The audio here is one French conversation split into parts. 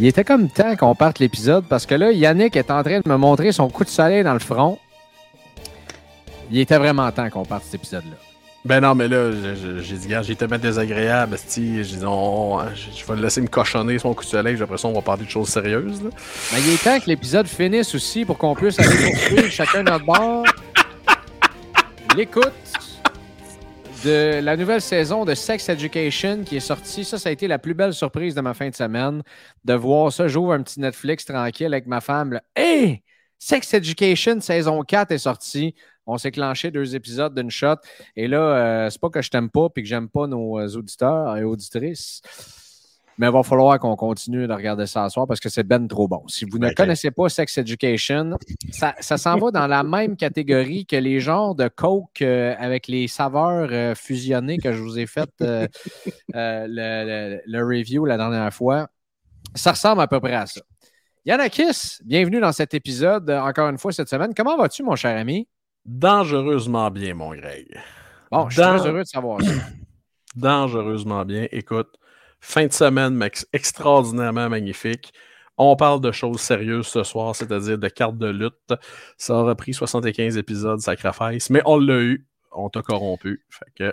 Il était comme temps qu'on parte l'épisode parce que là, Yannick est en train de me montrer son coup de soleil dans le front. Il était vraiment temps qu'on parte cet épisode-là. Ben non, mais là, j'ai dit, gars, j'ai tellement désagréable, esti. J'ai dit, on- je vais le laisser me cochonner son coup de soleil, puis après ça, on va parler de choses sérieuses. Là. Mais il est temps que l'épisode finisse aussi pour qu'on puisse aller poursuivre chacun notre bord. L'écoute de la nouvelle saison de Sex Education qui est sortie. Ça, ça a été la plus belle surprise de ma fin de semaine. De voir ça, j'ouvre un petit Netflix tranquille avec ma femme. Là. Hey! Sex Education saison 4 est sortie. On s'est clenché deux épisodes d'une shot. Et là, euh, c'est pas que je t'aime pas puis que j'aime pas nos euh, auditeurs et auditrices. Mais il va falloir qu'on continue de regarder ça ce soir parce que c'est ben trop bon. Si vous ne Ben, connaissez pas Sex Education, ça, ça s'en va dans la même catégorie que les genres de Coke euh, avec les saveurs euh, fusionnées que je vous ai fait euh, euh, le, le- le review la dernière fois. Ça ressemble à peu près à ça. Yannakis, bienvenue dans cet épisode, encore une fois cette semaine. Comment vas-tu, mon cher ami? Dangereusement bien, mon Greg. Bon, je suis Dans- très heureux de savoir ça. Dangereusement bien. Écoute, fin de semaine extraordinairement magnifique. On parle de choses sérieuses ce soir, c'est-à-dire de cartes de lutte. Ça aura pris 75 épisodes, sacrifice, mais on l'a eu. On t'a corrompu. Fait que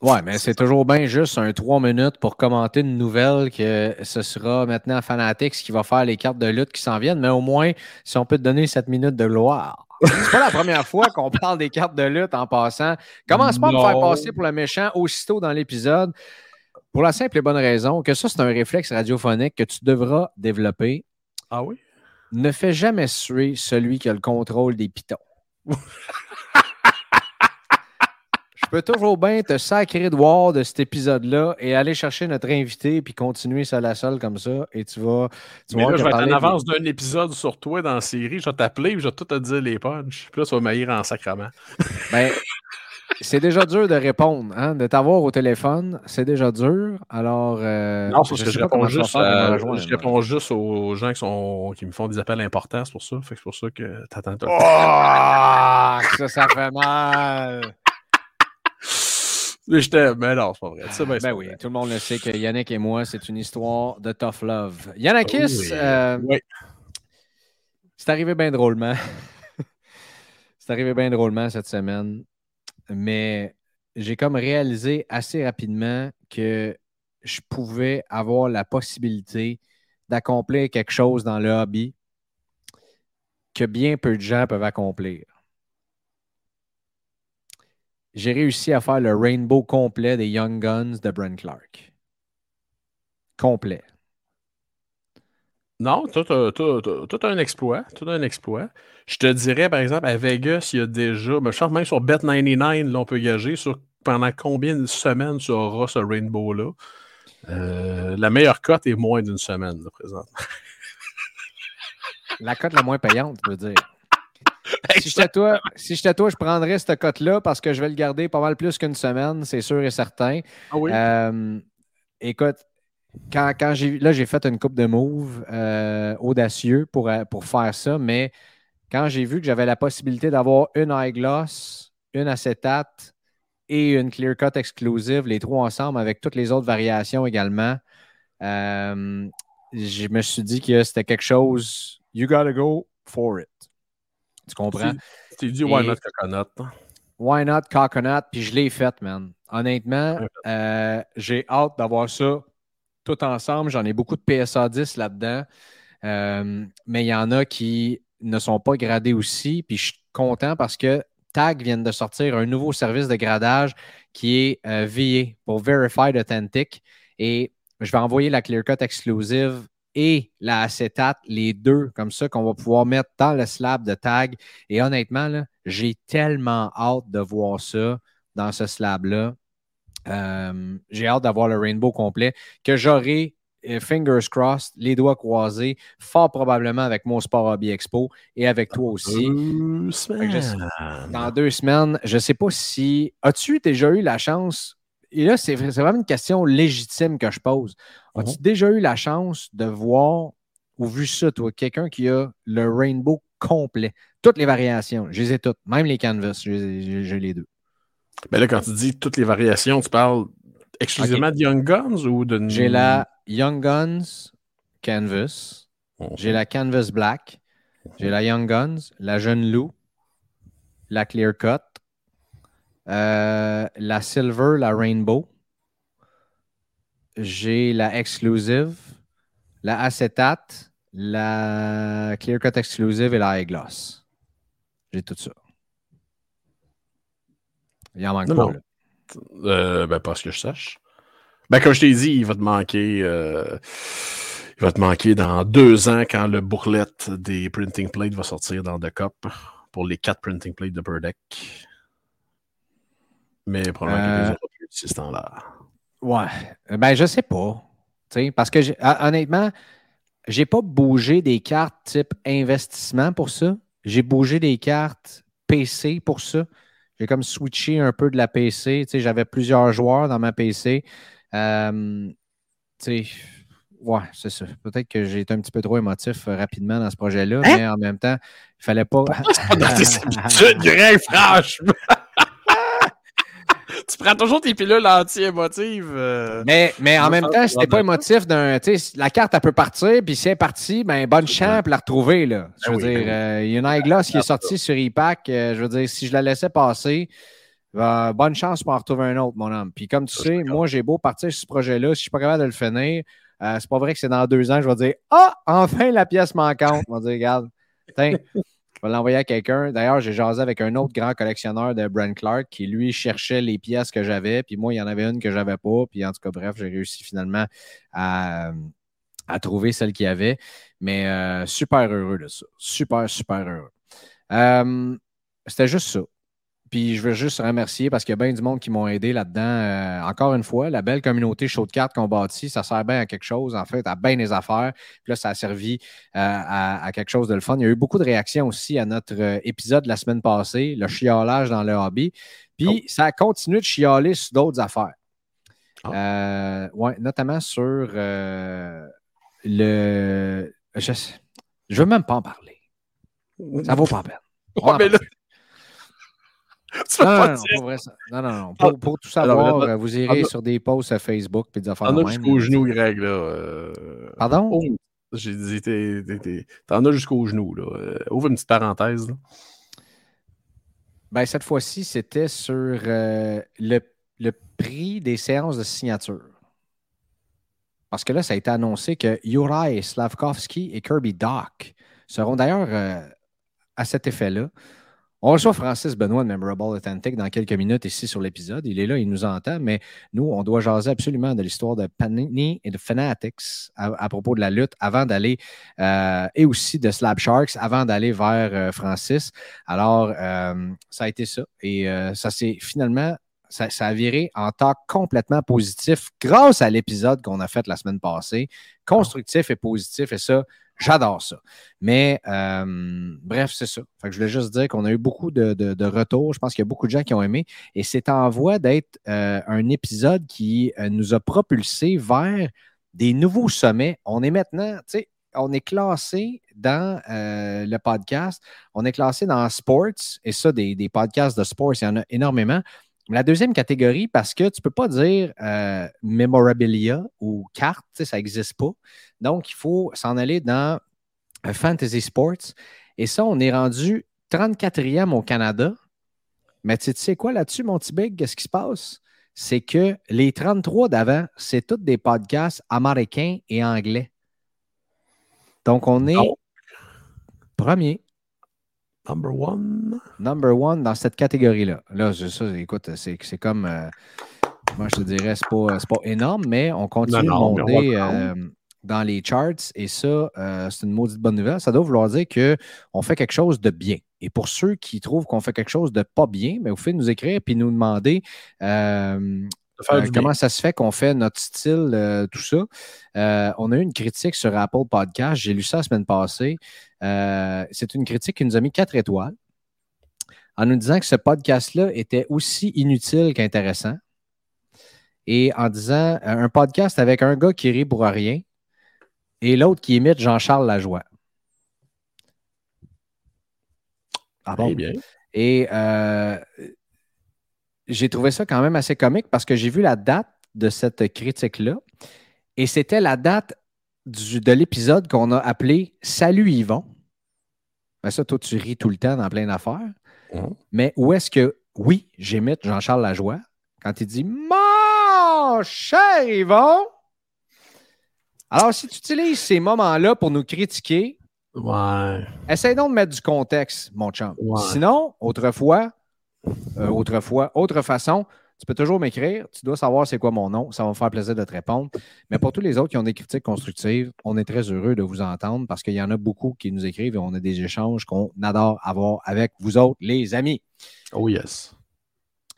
Ouais, mais c'est toujours bien juste un 3 minutes pour commenter une nouvelle que ce sera maintenant Fanatics qui va faire les cartes de lutte qui s'en viennent, mais au moins, si on peut te donner 7 minutes de gloire. C'est pas la première fois qu'on parle des cartes de lutte en passant. Commence pas à me faire passer pour le méchant aussitôt dans l'épisode. Pour la simple et bonne raison que ça, c'est un réflexe radiophonique que tu devras développer. Ah oui? Ne fais jamais suer celui qui a le contrôle des pitons. Je peux toujours bien te sacrer de voir de cet épisode-là et aller chercher notre invité puis continuer ça la seule comme ça. Et tu vas. Tu Mais vas là, je vais être en avance d'un épisode sur toi dans la série. Je vais t'appeler et je vais tout te dire les punchs. Puis là, tu vas m'haïr en sacrament. Ben, c'est déjà dur de répondre, hein, de t'avoir au téléphone, c'est déjà dur. Alors, euh, Non, parce que je réponds, juste, à- rejoindre. je réponds juste aux gens qui, sont, qui me font des appels importants, c'est pour ça. Fait que c'est pour ça que t'attends. Ah, ça, ça fait mal. Mais je t'aime, mais non, c'est pas vrai. Ben, Ben oui, vrai. tout le monde le sait que Yannick et moi, c'est une histoire de tough love. Yannakis, Oui. euh, Oui. c'est arrivé bien drôlement. c'est arrivé bien drôlement cette semaine. Mais j'ai comme réalisé assez rapidement que je pouvais avoir la possibilité d'accomplir quelque chose dans le hobby que bien peu de gens peuvent accomplir. J'ai réussi à faire le rainbow complet des Young Guns de Brent Clark. Complet. Non, tout, tout, tout, tout- tout un exploit. Tout un exploit. Je te dirais, par exemple, à Vegas, il y a déjà, mais je pense même sur Bet99, là, on peut gager sur pendant combien de semaines tu auras ce rainbow-là. Euh, la meilleure cote est moins d'une semaine, là, présentement. La cote la moins payante, je veux dire. Si j'étais toi, si toi, je prendrais cette cote-là parce que je vais le garder pas mal plus qu'une semaine, c'est sûr et certain. Ah oui? Euh, écoute, quand, quand j'ai là, j'ai fait une coupe de moves euh, audacieux pour, euh, pour faire ça, mais quand j'ai vu que j'avais la possibilité d'avoir une eyegloss, une acétate et une clear cut exclusive, les trois ensemble avec toutes les autres variations également, euh, je me suis dit que c'était quelque chose, you gotta go for it. Tu comprends? Tu t'es dit, why Et- not coconut? Why not coconut? Puis je l'ai fait, man. Honnêtement, euh, j'ai hâte d'avoir ça tout ensemble. J'en ai beaucoup de PSA 10 là-dedans. Euh, mais il y en a qui ne sont pas gradés aussi. Puis je suis content parce que Tag vient de sortir un nouveau service de gradage qui est euh, pour Verified Authentic. Et je vais envoyer la Clear Cut exclusive et la acétate, les deux, comme ça, qu'on va pouvoir mettre dans le slab de Tag. Et honnêtement, j'ai tellement hâte de voir ça dans ce slab-là. Euh, j'ai hâte d'avoir le rainbow complet que j'aurai, euh, fingers crossed, les doigts croisés, fort probablement avec mon Sport Hobby Expo et avec toi aussi. Deux. Dans deux semaines, je ne sais pas si. As-tu déjà eu la chance? Et là, c'est vraiment une question légitime que je pose. As-tu déjà eu la chance de voir ou vu ça, toi, quelqu'un qui a le rainbow complet? Toutes les variations, je les ai toutes, même les canvas, je les ai- j'ai j'ai les deux. Ben là, quand tu dis toutes les variations, tu parles exclusivement de Young Guns ou de. J'ai la Young Guns Canvas, Mhm. j'ai la Canvas Black, j'ai la Young Guns, la Jeune Loup, la Clear Cut, euh, la Silver, la Rainbow, j'ai la Exclusive, la Acetate, la Clear Cut Exclusive et la High Gloss. J'ai tout ça. Il en manque Non, pas. non. là. Euh, ben, pas ce que je sache. Ben, comme je t'ai dit, il va te manquer. euh, il va te manquer dans deux ans quand le bourlette des printing plates va sortir dans The Cup pour les quatre printing plates de Per Deck. Mais probablement Euh, les autres plus ce temps-là. Ouais. Ben, je sais pas. Tu sais, parce que hon- honnêtement, j'ai pas bougé des cartes type investissement pour ça. J'ai bougé des cartes PC pour ça. J'ai comme switché un peu de la PC. Tu sais, j'avais plusieurs joueurs dans ma PC. Euh, tu sais, ouais, c'est ça. Peut-être que j'ai été un petit peu trop émotif euh, rapidement dans ce projet-là, mais en même temps, il fallait pas. Pas dans tes habitudes, Greg, franchement! Tu prends toujours tes pilules anti-émotives. euh. Mais, mais en même je temps, pense si t'es que pas émotif d'un. tu sais, La carte, elle peut partir, puis si elle est partie, ben, bonne chance pour la retrouver. Là. Je Ben veux oui, dire, ben oui. euh, il y a une eyeglass qui est sortie sur e-pack. euh, je veux dire, si je la laissais passer, ben, bonne chance pour en retrouver un autre, mon homme. Puis comme tu Ça, je sais, moi, j'ai beau partir sur ce projet-là, si je suis pas capable de le finir, euh, c'est pas vrai que c'est dans deux ans, je vais dire Ah, enfin la pièce manquante. On va dire, regarde, tiens, je vais l'envoyer à quelqu'un. D'ailleurs, j'ai jasé avec un autre grand collectionneur de Brent Clark qui, lui, cherchait les pièces que j'avais. Puis moi, il y en avait une que j'avais pas. Puis en tout cas, bref, j'ai réussi finalement à, trouver celle qu'il y avait. Mais euh, super heureux de ça. Super, super heureux. Euh, C'était juste ça. Puis je veux juste remercier parce qu'il y a bien du monde qui m'ont aidé là-dedans. Euh, encore une fois, la belle communauté show de cartes qu'on bâtit, ça sert bien à quelque chose, en fait, à bien des affaires. Puis là, ça a servi euh, à, à quelque chose de le fun. Il y a eu beaucoup de réactions aussi à notre euh, épisode de la semaine passée, le chiolage dans le hobby. Puis ça a continué de chialer sur d'autres affaires. Euh, ouais, notamment sur le. Je, je veux même pas en parler. Ça vaut pas la peine. Ouais, mais là, non, pas non, non, dire. pour vrai, ça- non, non, non. Pour, pour tout Alors, savoir, là, euh, vous irez sur des posts sur Facebook puis des affaires T'en de as jusqu'au genou, Greg, là. euh, Pardon? J'ai dit, t'en as jusqu'au genou, là. Euh, Ouvre une petite parenthèse, là. Ben, cette fois-ci, c'était sur euh, le, le prix des séances de signature. Parce que là, ça a été annoncé que Uri Slavkovski et Kirby Doc seront d'ailleurs euh, à cet effet-là. On reçoit Francis Benoît de Memorable Authentic dans quelques minutes ici sur l'épisode. Il est là, il nous entend, mais nous, on doit jaser absolument de l'histoire de Panini et de Fanatics à, propos de la lutte avant d'aller, euh, et aussi de Slab Sharks avant d'aller vers euh, Francis. Alors, euh, ça a été ça. Et euh, ça s'est finalement, ça, ça a viré en temps complètement positif grâce à l'épisode qu'on a fait la semaine passée. Constructif et positif, et ça, j'adore ça. Mais euh, bref, c'est ça. Je voulais juste dire qu'on a eu beaucoup de, retours. Je pense qu'il y a beaucoup de gens qui ont aimé. Et c'est en voie d'être euh, un épisode qui euh, nous a propulsés vers des nouveaux sommets. On est maintenant, tu sais, on est classé dans le podcast, on est classé dans sports, et ça, des, podcasts de sports, il y en a énormément. La deuxième catégorie, parce que tu ne peux pas dire memorabilia ou carte, ça n'existe pas. Donc, il faut s'en aller dans euh, Fantasy Sports. Et ça, on est rendu 34e au Canada. Mais tu sais quoi là-dessus, mon petit big? Qu'est-ce qui se passe? C'est que les 33 d'avant, c'est tous des podcasts américains et anglais. Donc, on est premier. Number one. Number one dans cette catégorie-là. Là, ça, écoute, c'est comme. Euh, moi, je te dirais, c'est pas, pas énorme, mais on continue de monter euh, dans les charts et ça, euh, c'est une maudite bonne nouvelle. Ça doit vouloir dire qu'on fait quelque chose de bien. Et pour ceux qui trouvent qu'on fait quelque chose de pas bien, mais ben, vous pouvez nous écrire et nous demander comment ça se fait qu'on fait notre style, tout ça. on a eu une critique sur Apple Podcast. J'ai lu ça la semaine passée. Euh, c'est une critique qui nous a mis quatre étoiles en nous disant que ce podcast-là était aussi inutile qu'intéressant. Et en disant euh, un podcast avec un gars qui rit pour rien et l'autre qui imite Jean-Charles Lajoie. Ah bon? bien. Et euh, j'ai trouvé ça quand même assez comique parce que j'ai vu la date de cette critique-là. Et c'était la date de l'épisode qu'on a appelé Salut Yvon. Ben ça, toi, tu ris tout le temps dans plein d'affaires. Mhm. Mais où est-ce que, oui, j'imite Jean-Charles Lajoie quand il dit Mon cher Yvon. Alors, si tu utilises ces moments-là pour nous critiquer, ouais. essaye donc de mettre du contexte, mon chum. Sinon, autrefois, euh, autrefois, autre façon, tu peux toujours m'écrire. Tu dois savoir c'est quoi mon nom. Ça va me faire plaisir de te répondre. Mais pour tous les autres qui ont des critiques constructives, on est très heureux de vous entendre parce qu'il y en a beaucoup qui nous écrivent et on a des échanges qu'on adore avoir avec vous autres, les amis. Oh yes.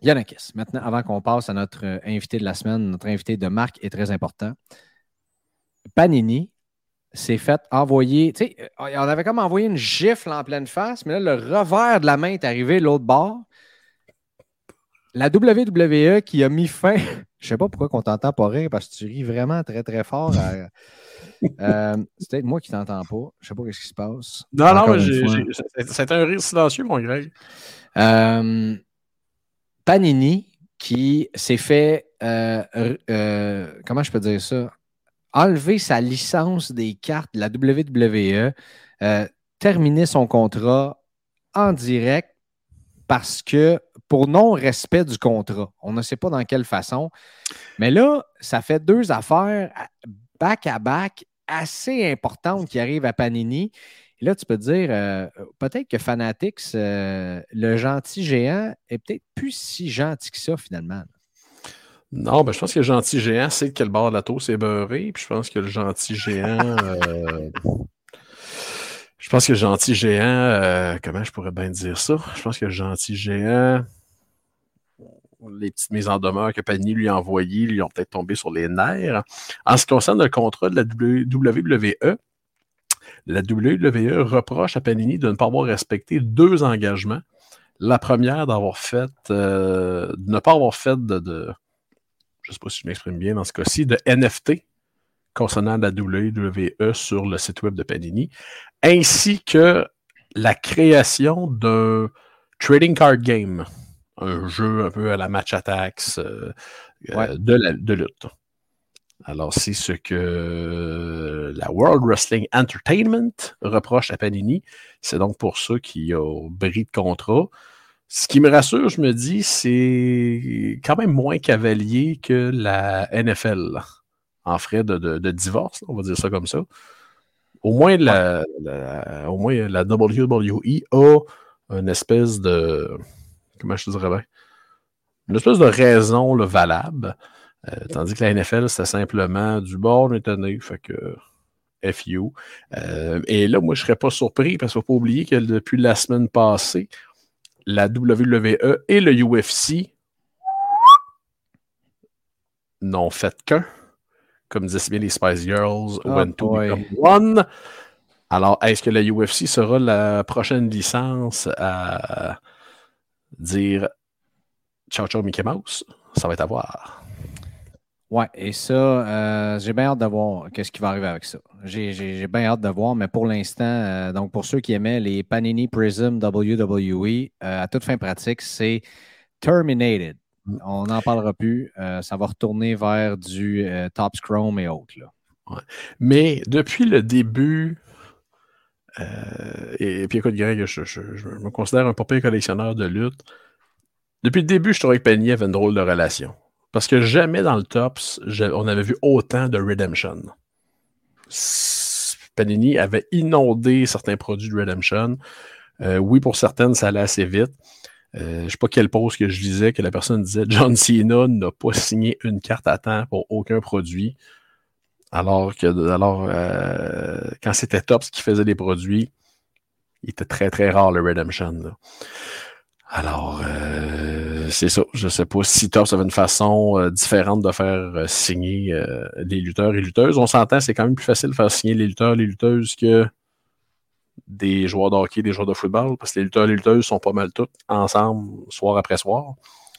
Yannakis, maintenant, avant qu'on passe à notre euh, invité de la semaine, notre invité de marque est très important. Panini s'est fait envoyer, tu sais, euh, on avait comme envoyé une gifle en pleine face, mais là, le revers de la main est arrivé l'autre bord la WWE qui a mis fin. Je sais pas pourquoi on t'entend pas rire parce que tu ris vraiment très très fort. Euh, c'est peut-être moi qui t'entends pas. Je sais pas ce qui se passe. Non, non, c'est un rire silencieux, mon Greg. Euh, Panini qui s'est fait. Euh, comment je peux dire ça? Enlever sa licence des cartes de la WWE, terminer son contrat en direct parce que pour non-respect du contrat. On ne sait pas dans quelle façon. Mais là, ça fait deux affaires back-à-back assez importantes qui arrivent à Panini. Et là, tu peux te dire, euh, peut-être que Fanatics, euh, le gentil géant, est peut-être plus si gentil que ça finalement. Non, ben, je pense que le gentil géant sait quel bord de la tour c'est beurré. Puis je pense que le gentil géant. Euh, je pense que le gentil géant. comment je pourrais bien dire ça? Je pense que le gentil géant les petites mises en demeure que Panini lui a envoyées lui ont peut-être tombé sur les nerfs. En ce qui concerne le contrat de la WWE, la WWE reproche à Panini de ne pas avoir respecté deux engagements. La première, d'avoir fait, euh, de ne pas avoir fait de, je ne sais pas si je m'exprime bien dans ce cas-ci, de NFT concernant la WWE sur le site web de Panini, ainsi que la création d'un trading card game un jeu un peu à la match attacks euh, euh, de, la, de lutte. Alors, c'est ce que la World Wrestling Entertainment reproche à Panini. C'est donc pour ça qu'il y a bris de contrat. Ce qui me rassure, je me dis, c'est quand même moins cavalier que la NFL en frais de, divorce, on va dire ça comme ça. Au moins, la, au moins, la WWE a une espèce de, comment je te dirais bien, une espèce de raison valable. Euh, tandis que la NFL, c'est simplement du bord étonné, fait que FU. Euh, et là, moi, je ne serais pas surpris parce qu'il ne faut pas oublier que depuis la semaine passée, la WWE et le UFC n'ont fait qu'un. Comme disaient bien les Spice Girls, oh when two become one. Alors, est-ce que la UFC sera la prochaine licence à dire ciao ciao Mickey Mouse, ça va être à voir. Ouais, et ça, euh, j'ai bien hâte de voir qu'est-ce qui va arriver avec ça. J'ai bien hâte de voir, mais pour l'instant, euh, donc pour ceux qui aimaient les Panini Prism WWE, euh, à toute fin pratique, c'est terminated. on n'en parlera plus. ça va retourner vers du Top Chrome et autres. Mais depuis le début, et, puis écoute, Greg, je, me considère un papier collectionneur de lutte. Depuis le début, je trouvais que Penny avait une drôle de relation. Parce que jamais dans le Tops, on avait vu autant de Redemption. Panini avait inondé certains produits de Redemption. Euh, oui, pour certaines, ça allait assez vite. Euh, je ne sais pas quelle pause que je lisais que la personne disait John Cena n'a pas signé une carte à temps pour aucun produit. Alors que alors, euh, quand c'était Tops qui faisait des produits, il était très très rare le Redemption. Alors, c'est ça. Je ne sais pas si Tops avait une façon différente de faire signer les lutteurs et lutteuses. On s'entend, c'est quand même plus facile de faire signer les lutteurs et les lutteuses que des joueurs de hockey, des joueurs de football, parce que les lutteurs et les lutteuses sont pas mal tous ensemble, soir après soir.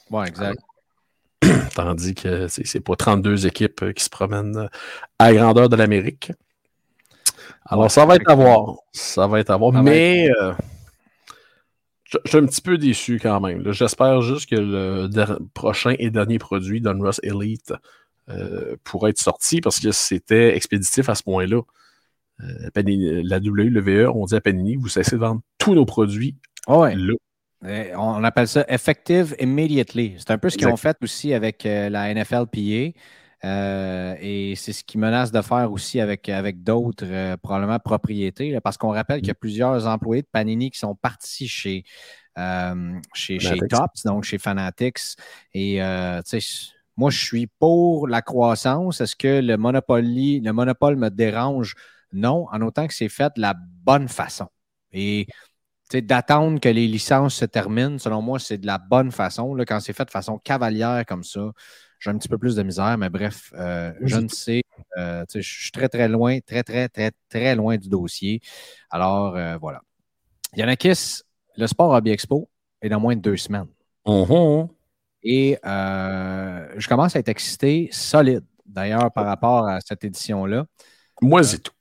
Oui, exact. Tandis que c'est pas 32 équipes euh, qui se promènent euh, à la grandeur de l'Amérique. Alors, ça va être à voir. Ça va être à voir. mais euh, je suis un petit peu déçu quand même. J'espère juste que le prochain et dernier produit d'Unruss Elite pourrait être sorti parce que c'était expéditif à ce point-là. Euh, la WWE, on dit à Panini, vous cessez de vendre tous nos produits oh ouais. On appelle ça effective immediately. C'est un peu ce qu'ils ont fait aussi avec euh, la NFLPA. Euh, et c'est ce qu'ils menacent de faire aussi avec, avec d'autres, probablement propriétés, parce qu'on rappelle qu'il y a plusieurs employés de Panini qui sont partis chez, chez, chez, Tops, donc chez Fanatics. Et moi, je suis pour la croissance. Est-ce que le, le monopole me dérange? Non, en autant que c'est fait de la bonne façon. Et d'attendre que les licences se terminent, selon moi, c'est de la bonne façon. Là, quand c'est fait de façon cavalière comme ça, j'ai un petit peu plus de misère, mais bref, euh, je ne sais. Euh, je suis très, très loin, très, très, très, très loin du dossier. Alors, euh, voilà. Yanakis, le Sport Hobby Expo est dans moins de deux semaines. Uh-huh. Et je commence à être excité, solide, d'ailleurs, par rapport à cette édition-là. Moi, c'est tout.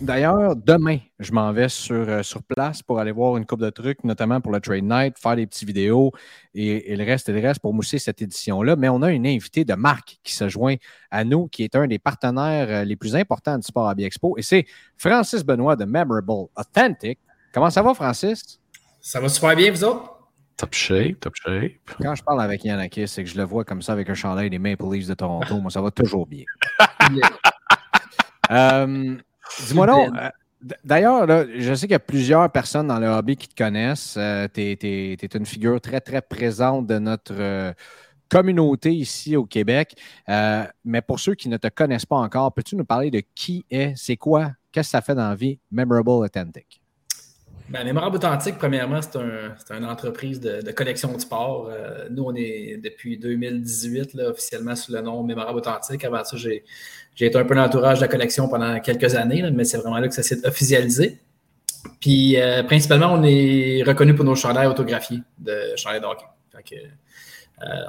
D'ailleurs, demain, je m'en vais sur, euh, sur place pour aller voir une coupe de trucs, notamment pour le Trade Night, faire des petites vidéos et, le reste et le reste pour mousser cette édition-là. Mais on a une invitée de marque qui se joint à nous, qui est un des partenaires euh, les plus importants du Sport Hobby Expo, et c'est Francis Benoît de Memorable Authentic. Comment ça va, Francis? Ça va super bien, vous autres? Top shape, top shape. Quand je parle avec Yanakis, c'est que je le vois comme ça avec un chandail des Maple Leafs de Toronto. Moi, ça va toujours bien. euh, Dis-moi non. Euh, d'ailleurs, je sais qu'il y a plusieurs personnes dans le hobby qui te connaissent. Euh, tu es, une figure très, très présente de notre euh, communauté ici au Québec. mais pour ceux qui ne te connaissent pas encore, peux-tu nous parler de qui est, c'est quoi, qu'est-ce que ça fait dans la vie Memorable Authentic? Ben, Mémorable Authentique, premièrement, c'est un, une entreprise de, collection de sport. Euh, nous, on est depuis 2018 là, officiellement sous le nom Mémorable Authentique. Avant ça, j'ai été un peu l'entourage de la collection pendant quelques années, mais c'est vraiment là que ça s'est officialisé. Puis, euh, principalement, on est reconnu pour nos chandails autographiés de chandails d'hockey. Euh,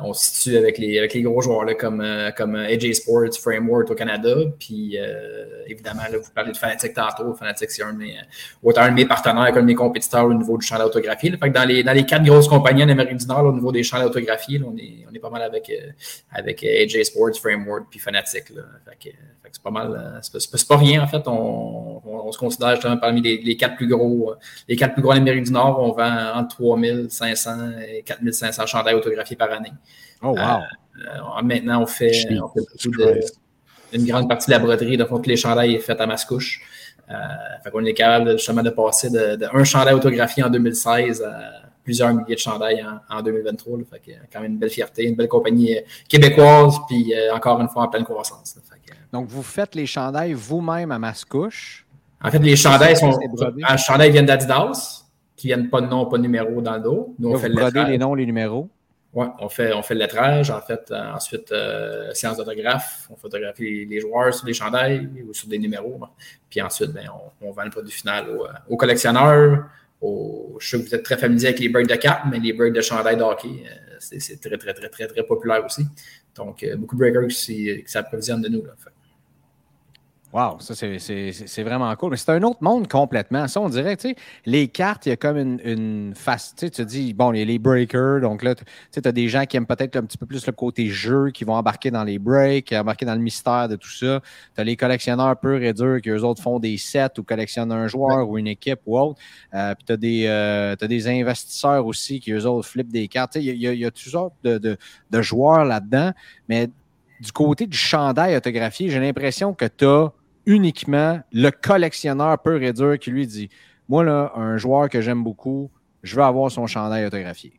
on se situe avec les, avec les gros joueurs là, comme, euh, comme AJ Sports, Framework au Canada. Puis euh, évidemment, là, vous parlez de Fanatic tantôt. Fanatic, c'est un, de un de mes partenaires qu'un de mes compétiteurs au niveau du champ d'autographie. Fait que dans, les, dans les quatre grosses compagnies en Amérique du Nord, au niveau des champs d'autographie, on est, on est pas mal avec, avec AJ Sports, Framework puis Fanatic. Là. Fait que, c'est pas mal. C'est pas, rien, en fait. On, on, se considère justement parmi les, les, quatre plus gros. Les quatre plus gros en Amérique du Nord, on vend entre 3500 et 4500 chandails autographiés par année. Oh, wow. Euh, maintenant, on fait, on fait une grande partie de la broderie. Donc, tous les chandails sont faits à Mascouche. Euh, fait qu'on est capable justement de passer de, un chandail autographié en 2016 à plusieurs milliers de chandails en, 2023. Fait que, quand même une belle fierté, une belle compagnie euh, québécoise, puis euh, encore une fois en pleine croissance. Donc, vous faites les chandails vous-même à Mascouche? En fait, les chandails sont. Les chandails viennent d'Adidas, qui viennent pas de nom, pas de numéro dans le dos. Nous, on fait les noms, les numéros? Oui, on fait, on fait le lettrage. En fait, euh, ensuite, euh, séance d'autographe. On photographie les, joueurs sur des chandails ou sur des numéros. Puis ensuite, ben, on, vend le produit final aux, collectionneurs. je sais que vous êtes très familier avec les birds de cap, mais les birds de chandail de hockey, euh, c'est très, très, très, très, très populaire aussi. Donc, beaucoup de breakers qui, s'approvisionnent de nous. Là, Wow, ça c'est vraiment cool. Mais c'est un autre monde complètement. Ça, on dirait, tu sais, les cartes, il y a comme une, une face. Tu sais, tu dis, bon, il y a les breakers. Donc là, tu sais, as des gens qui aiment peut-être un petit peu plus le côté jeu, qui vont embarquer dans les breaks, embarquer dans le mystère de tout ça. Tu as les collectionneurs purs et durs qui, eux autres, font des sets ou collectionnent un joueur ou une équipe ou autre. Euh, puis tu as, des, euh, des investisseurs aussi qui, eux autres, flippent des cartes. Il y, a, y a toutes sortes de, de, de joueurs là-dedans. Mais du côté du chandail autographié, j'ai l'impression que tu as uniquement le collectionneur pur et dur qui lui dit Moi, là, un joueur que j'aime beaucoup, je veux avoir son chandail autographié.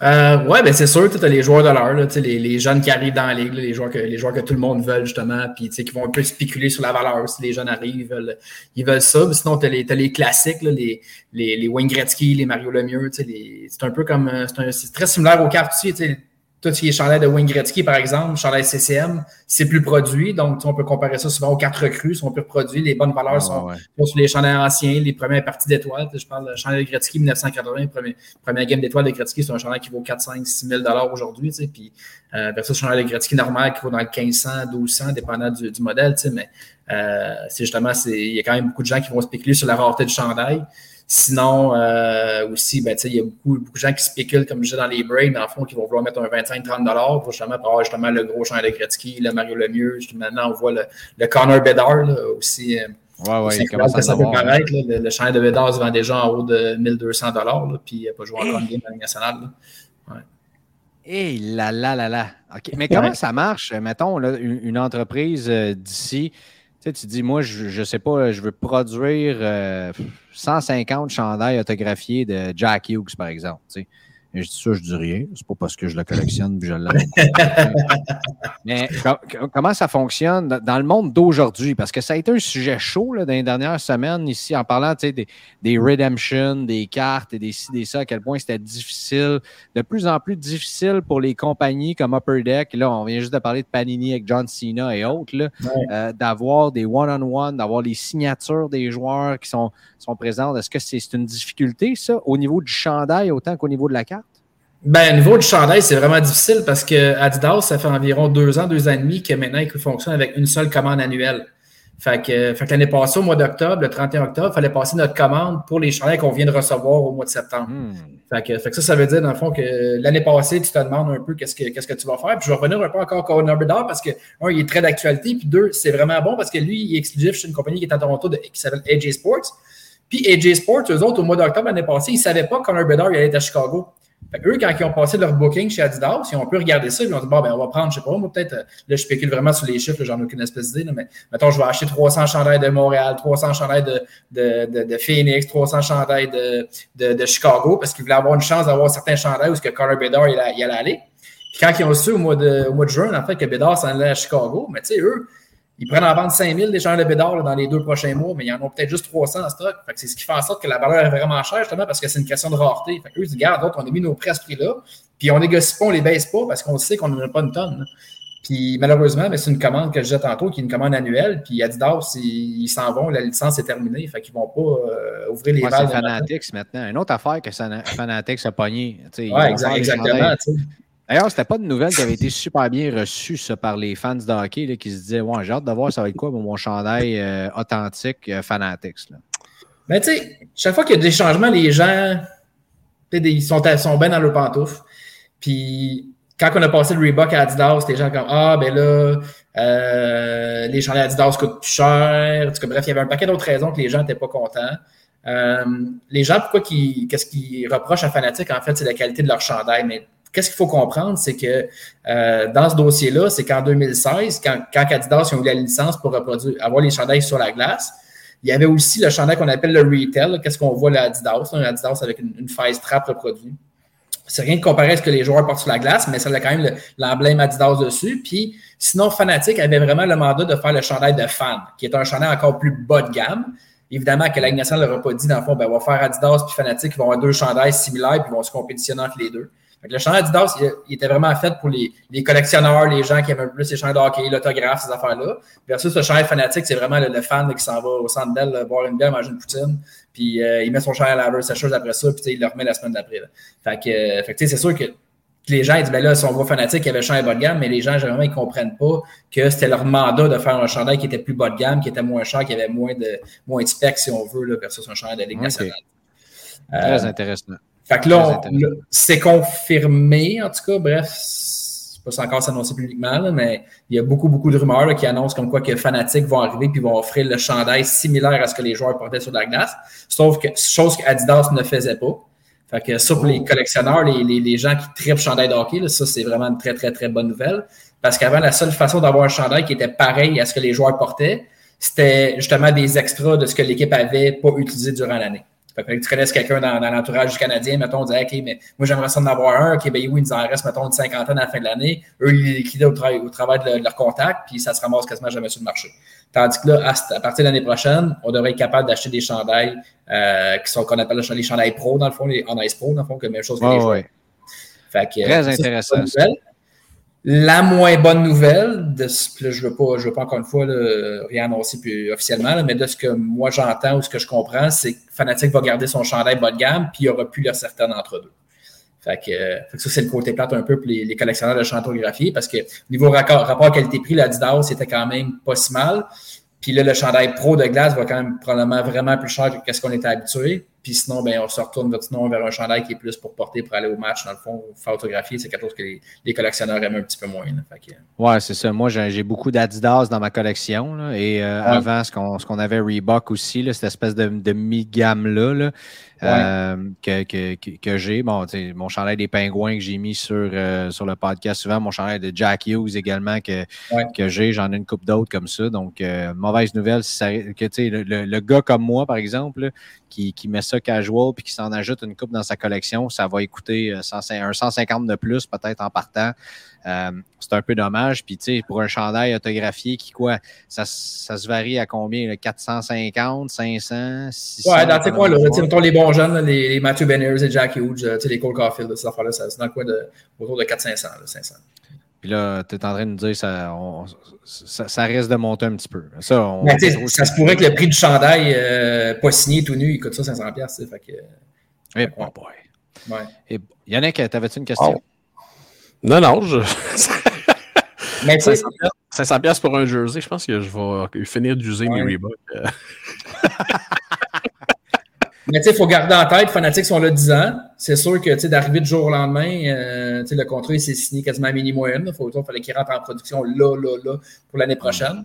Euh, ouais, ben c'est sûr, tu as les joueurs de l'heure, les, les jeunes qui arrivent dans la ligue, les, joueurs que, les joueurs que tout le monde veut, justement, puis qui vont un peu spéculer sur la valeur. Si les jeunes arrivent, ils veulent, ils veulent ça. sinon, tu as, as, les classiques, là, les, les, les Wayne Gretzky, les Mario Lemieux. C'est un peu comme. Euh, c'est très similaire aux cartes aussi tout ce qui est chandail de Wayne Gretzky, par exemple, chandail CCM, c'est plus produit. Donc, on peut comparer ça souvent aux quatre recrues, sont plus produits. Les bonnes valeurs ah, sont, sur les chandails anciens, les premières parties d'étoiles. Je parle de chandail de Gretzky 1980, premier, première game d'étoiles de Gretzky, c'est un chandail qui vaut 4, 5, 6 000 aujourd'hui. Puis, euh, versus le chandail de Gretzky normal qui vaut dans le 1500, 1200, dépendant du, du modèle. Mais euh, c'est justement, il y a quand même beaucoup de gens qui vont spéculer sur la rareté du chandail. Sinon, euh, aussi, ben, il y a beaucoup, beaucoup de gens qui spéculent, comme je disais dans les breaks, dans le fond, qui vont vouloir mettre un 25-30$ pour justement pour avoir justement le gros champ de Gretzky, le Mario Lemieux. Maintenant, on voit le, le Connor Bedard là, aussi. Euh, ouais, ouais, il commence ça peut paraître. le, le champ de Bedard se vend déjà en haut de 1200$, puis il n'a pas joué encore une game nationale. Ouais. Et là là là là. OK. Mais comment ça marche, mettons, là, une, une, entreprise euh, d'ici? Tu, sais, tu dis, moi, je ne sais pas, je veux produire 150 euh, chandails autographiés de Jack Hughes, par exemple. Tu sais. Et je dis ça, je dis rien. C'est pas parce que je le collectionne puis je l'ai. Mais comment ça fonctionne dans le monde d'aujourd'hui? Parce que ça a été un sujet chaud là, dans les dernières semaines ici en parlant des, des redemptions, des cartes et des ci, des ça, à quel point c'était difficile, de plus en plus difficile pour les compagnies comme Upper Deck. Là, on vient juste de parler de Panini avec John Cena et autres, euh, d'avoir des one-on-one, d'avoir les signatures des joueurs qui sont, sont présentes. Est-ce que c'est une difficulté, ça, au niveau du chandail autant qu'au niveau de la carte? Ben, au niveau du chandail, c'est vraiment difficile parce que Adidas, ça fait environ deux ans, deux ans et demi que maintenant il fonctionne avec une seule commande annuelle. Fait que, fait que l'année passée, au mois d'octobre, le 31 octobre, il fallait passer notre commande pour les chandails qu'on vient de recevoir au mois de septembre. Hmm. Fait, que, fait que ça, ça veut dire, dans le fond, que l'année passée, tu te demandes un peu qu'est-ce que, qu'est-ce que tu vas faire. Puis je vais revenir un peu encore à Conor Bedard parce que, un, il est très d'actualité. Puis deux, c'est vraiment bon parce que lui, il est exclusif chez une compagnie qui est à Toronto de, qui s'appelle AJ Sports. Puis AJ Sports, eux autres, au mois d'octobre l'année passée, ils ne savaient pas que Bedard allait être à Chicago. Fait eux, quand ils ont passé leur booking chez Adidas, ils ont pu regarder ça, ils ont dit, bon, ben, on va prendre, je sais pas, moi, peut-être, euh, là, je spécule vraiment sur les chiffres, j'en ai aucune espèce d'idée, mais mettons, je vais acheter 300 chandails de Montréal, 300 chandails de, de, de, de Phoenix, 300 chandails de, de, de Chicago, parce qu'ils voulaient avoir une chance d'avoir certains chandails où ce que Carter Bedard, il, allait aller. Puis quand ils ont su au mois de, au mois de juin, en fait, que Bedard s'en allait à Chicago, mais tu sais, eux, ils prennent en vente 5000 des de Bédard dans les deux prochains mois, mais ils en ont peut-être juste 300 en stock. c'est ce qui fait en sorte que la valeur est vraiment chère, justement, parce que c'est une question de rareté. Fait eux, ils disent, regarde, d'autres, on a mis nos prix à ce prix-là, puis on négocie pas, on les baisse pas, parce qu'on sait qu'on n'en a pas une tonne. Puis malheureusement, c'est une commande que je disais tantôt, qui est une commande annuelle. Puis Adidas, ils s'en vont, la licence est terminée. Fait qu'ils ne vont pas euh, ouvrir les ouais, C'est Fanatics maintenant. Une autre affaire que Fanatics a pogné. Oui, exactement. D'ailleurs, c'était pas une nouvelle qui avait été super bien reçue par les fans de hockey là, qui se disaient Ouais, j'ai hâte de voir ça va être quoi mon chandail euh, authentique euh, Fanatics. Mais tu sais, chaque fois qu'il y a des changements, les gens ils sont, sont bien dans leur pantoufle. Puis quand on a passé le Reebok à Adidas, les gens comme Ah, ben là, euh, les chandails Adidas coûtent plus cher. Bref, il y avait un paquet d'autres raisons que les gens n'étaient pas contents. Euh, les gens, pourquoi qu'est-ce qu'ils reprochent à Fanatic, en fait, c'est la qualité de leur chandail. Mais qu'est-ce qu'il faut comprendre, c'est que euh, dans ce dossier-là, c'est qu'en 2016, quand, quand Adidas ont eu la licence pour reproduire, avoir les chandails sur la glace, il y avait aussi le chandail qu'on appelle le retail. Qu'est-ce qu'on voit là, Adidas? Un Adidas avec une, une phase trap reproduite. C'est rien de comparé à ce que les joueurs portent sur la glace, mais ça a quand même l'emblème Adidas dessus. Puis, sinon, Fanatic avait vraiment le mandat de faire le chandail de fan, qui est un chandail encore plus bas de gamme. Évidemment que la nationale ne leur a pas dit, dans le fond, ben, on va faire Adidas puis Fanatic, ils vont avoir deux chandails similaires, puis ils vont se compétitionner entre les deux le chandail Adidas, il, était vraiment fait pour les, collectionneurs, les gens qui aiment un peu plus les chandails de hockey, l'autographe, ces affaires-là. Versus le chandail fanatique, c'est vraiment le, fan qui s'en va au centre d'elle boire une bière, manger une poutine, puis euh, il met son chandail à laver, sa chose après ça, puis il le remet la semaine d'après. Fait que, euh, fait c'est sûr que les gens ils disent, ben là, si on voit fanatique, il y avait un chandail bas de gamme, mais les gens, généralement, ils ne comprennent pas que c'était leur mandat de faire un chandail qui était plus bas de gamme, qui était moins cher, qui avait moins de, moins de specs, si on veut, là, versus un chandail de Ligue nationale. Très euh, intéressant. Fait que là, c'est confirmé, en tout cas, bref, c'est pas encore s'annoncer publiquement, mais il y a beaucoup, beaucoup de rumeurs qui annoncent comme quoi que Fanatic vont arriver puis vont offrir le chandail similaire à ce que les joueurs portaient sur la glace, sauf que chose qu'Adidas ne faisait pas. Fait que ça, pour les collectionneurs, les, les, les gens qui tripent chandail de hockey, ça, c'est vraiment une très, très, très bonne nouvelle. Parce qu'avant, la seule façon d'avoir un chandail qui était pareil à ce que les joueurs portaient, c'était justement des extras de ce que l'équipe avait pas utilisé durant l'année. Fait que tu connaisses quelqu'un dans, l'entourage du Canadien, mettons, on dit, OK, mais moi, j'aimerais ça en avoir un. OK, ben oui, il nous en reste, mettons, une cinquantaine à la fin de l'année. Eux, ils liquidaient au, travail, au travail de, leur contact, puis ça se ramasse quasiment jamais sur le marché. Tandis que là, à, partir de l'année prochaine, on devrait être capable d'acheter des chandails euh, qui sont qu'on appelle les chandails pro, dans le fond, les on ice pro, dans le fond, que même chose que les joueurs. Fait que, Très intéressant. La moins bonne nouvelle, de ce, là, je ne veux, pas, veux pas encore une fois rien annoncer plus officiellement, mais de ce que moi j'entends ou ce que je comprends, c'est que Fnatic va garder son chandail bas de gamme, puis il n'y aura plus le certain entre deux. Fait que, fait que ça, c'est le côté plate un peu pour les, collectionneurs de chantographies, parce que niveau rapport, rapport qualité-prix, l'Adidas, c'était quand même pas si mal. Puis là, le chandail pro de glace va quand même probablement vraiment plus cher que ce qu'on était habitué. Puis sinon, ben, on se retourne sinon vers un chandail qui est plus pour porter pour aller au match. Dans le fond, photographier, c'est quelque chose que les, collectionneurs aiment un petit peu moins. Ouais, c'est ça. Moi, j'ai beaucoup d'Adidas dans ma collection. et euh, avant, ce qu'on avait Reebok aussi, là, cette espèce de, de mi-gamme-là. Là, euh, que, que, que, j'ai. Bon, mon chandail des pingouins que j'ai mis sur, euh, sur le podcast souvent, mon chandail de Jack Hughes également que, que j'ai. J'en ai une coupe d'autres comme ça. Donc, euh, mauvaise nouvelle, si ça, que le, le, le, gars comme moi, par exemple, qui, qui met ça casual puis qui s'en ajoute une coupe dans sa collection, ça va coûter un 150 de plus peut-être en partant. Euh, c'est un peu dommage. Puis, tu sais, pour un chandail autographié qui, quoi, ça, ça se varie à combien? 450, 500, 600? Ouais, dans tes coins, là, mettons les bons jeunes, les, les, Matthew Benners et Jack Hughes, euh, les Cole Caulfield, ces affaires-là, c'est dans le coin de, autour de 400-500, 500. Puis là, tu es en train de nous dire ça, ça, ça, risque de monter un petit peu. Ça, on, ça se pourrait que le prix du chandail euh, pas signé tout nu, il coûte ça 500$. Fait que, eh, bon, boy. Ouais. Et, Yannick, t'avais-tu une question? Oh. Non, non, je. Mais 500 pièces pour un jersey, je pense que je vais finir d'user mes Reebok. Euh. Mais tu sais, il faut garder en tête, Fanatics sont là 10 ans. C'est sûr que d'arriver du jour au lendemain, euh, le contrat s'est signé quasiment à minimum. Il fallait qu'il rentre en production là, là, là pour l'année prochaine.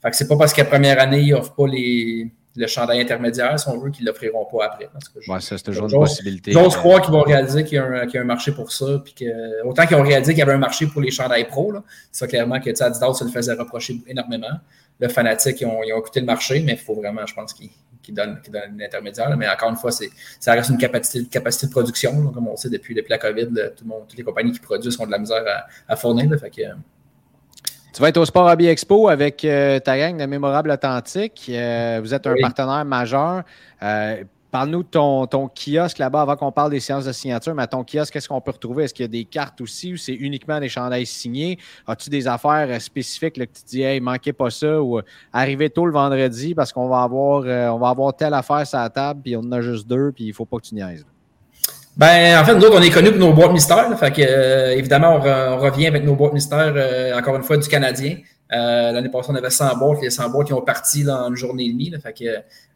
Fait que c'est pas parce qu'à première année, ils n'offrent pas les, le chandail intermédiaire, si on veut, qu'ils ne l'offriront pas après. ouais, ça, c'est toujours une possibilité. J'ose croire qu'ils vont réaliser qu'il y, a un, marché pour ça. Puis que, autant qu'ils ont réalisé qu'il y avait un marché pour les chandails pro, c'est clairement que Adidas se le faisait reprocher énormément. Le fanatique, ils ont, ils ont écouté le marché, mais il faut vraiment, je pense, qu'ils donnent, qu donnent l'intermédiaire. Mais encore une fois, ça reste une capacité, capacité de production. comme on sait depuis, depuis la COVID, tout le monde, toutes les compagnies qui produisent ont de la misère à, fournir. fait que, tu vas être au Sport Hobby Expo avec euh, ta gang de Mémorables Authentiques. Euh, vous êtes un partenaire majeur. Euh, parle-nous de ton, ton kiosque là-bas avant qu'on parle des séances de signature. Mais ton kiosque, qu'est-ce qu'on peut retrouver? Est-ce qu'il y a des cartes aussi ou c'est uniquement des chandails signés? As-tu des affaires spécifiques là, que tu dis, hey, manquez pas ça ou arrivez tôt le vendredi parce qu'on va avoir, on va avoir telle affaire sur la table puis on en a juste deux puis il faut pas que tu niaises. Ben, en fait, nous autres, on est connus pour nos boîtes mystères. fait que, euh, évidemment, on, revient avec nos boîtes mystères, euh, encore une fois, du Canadien. Euh, L'année passée, on avait 100 boîtes. Les 100 boîtes qui ont parti en une journée et demie. Là, fait que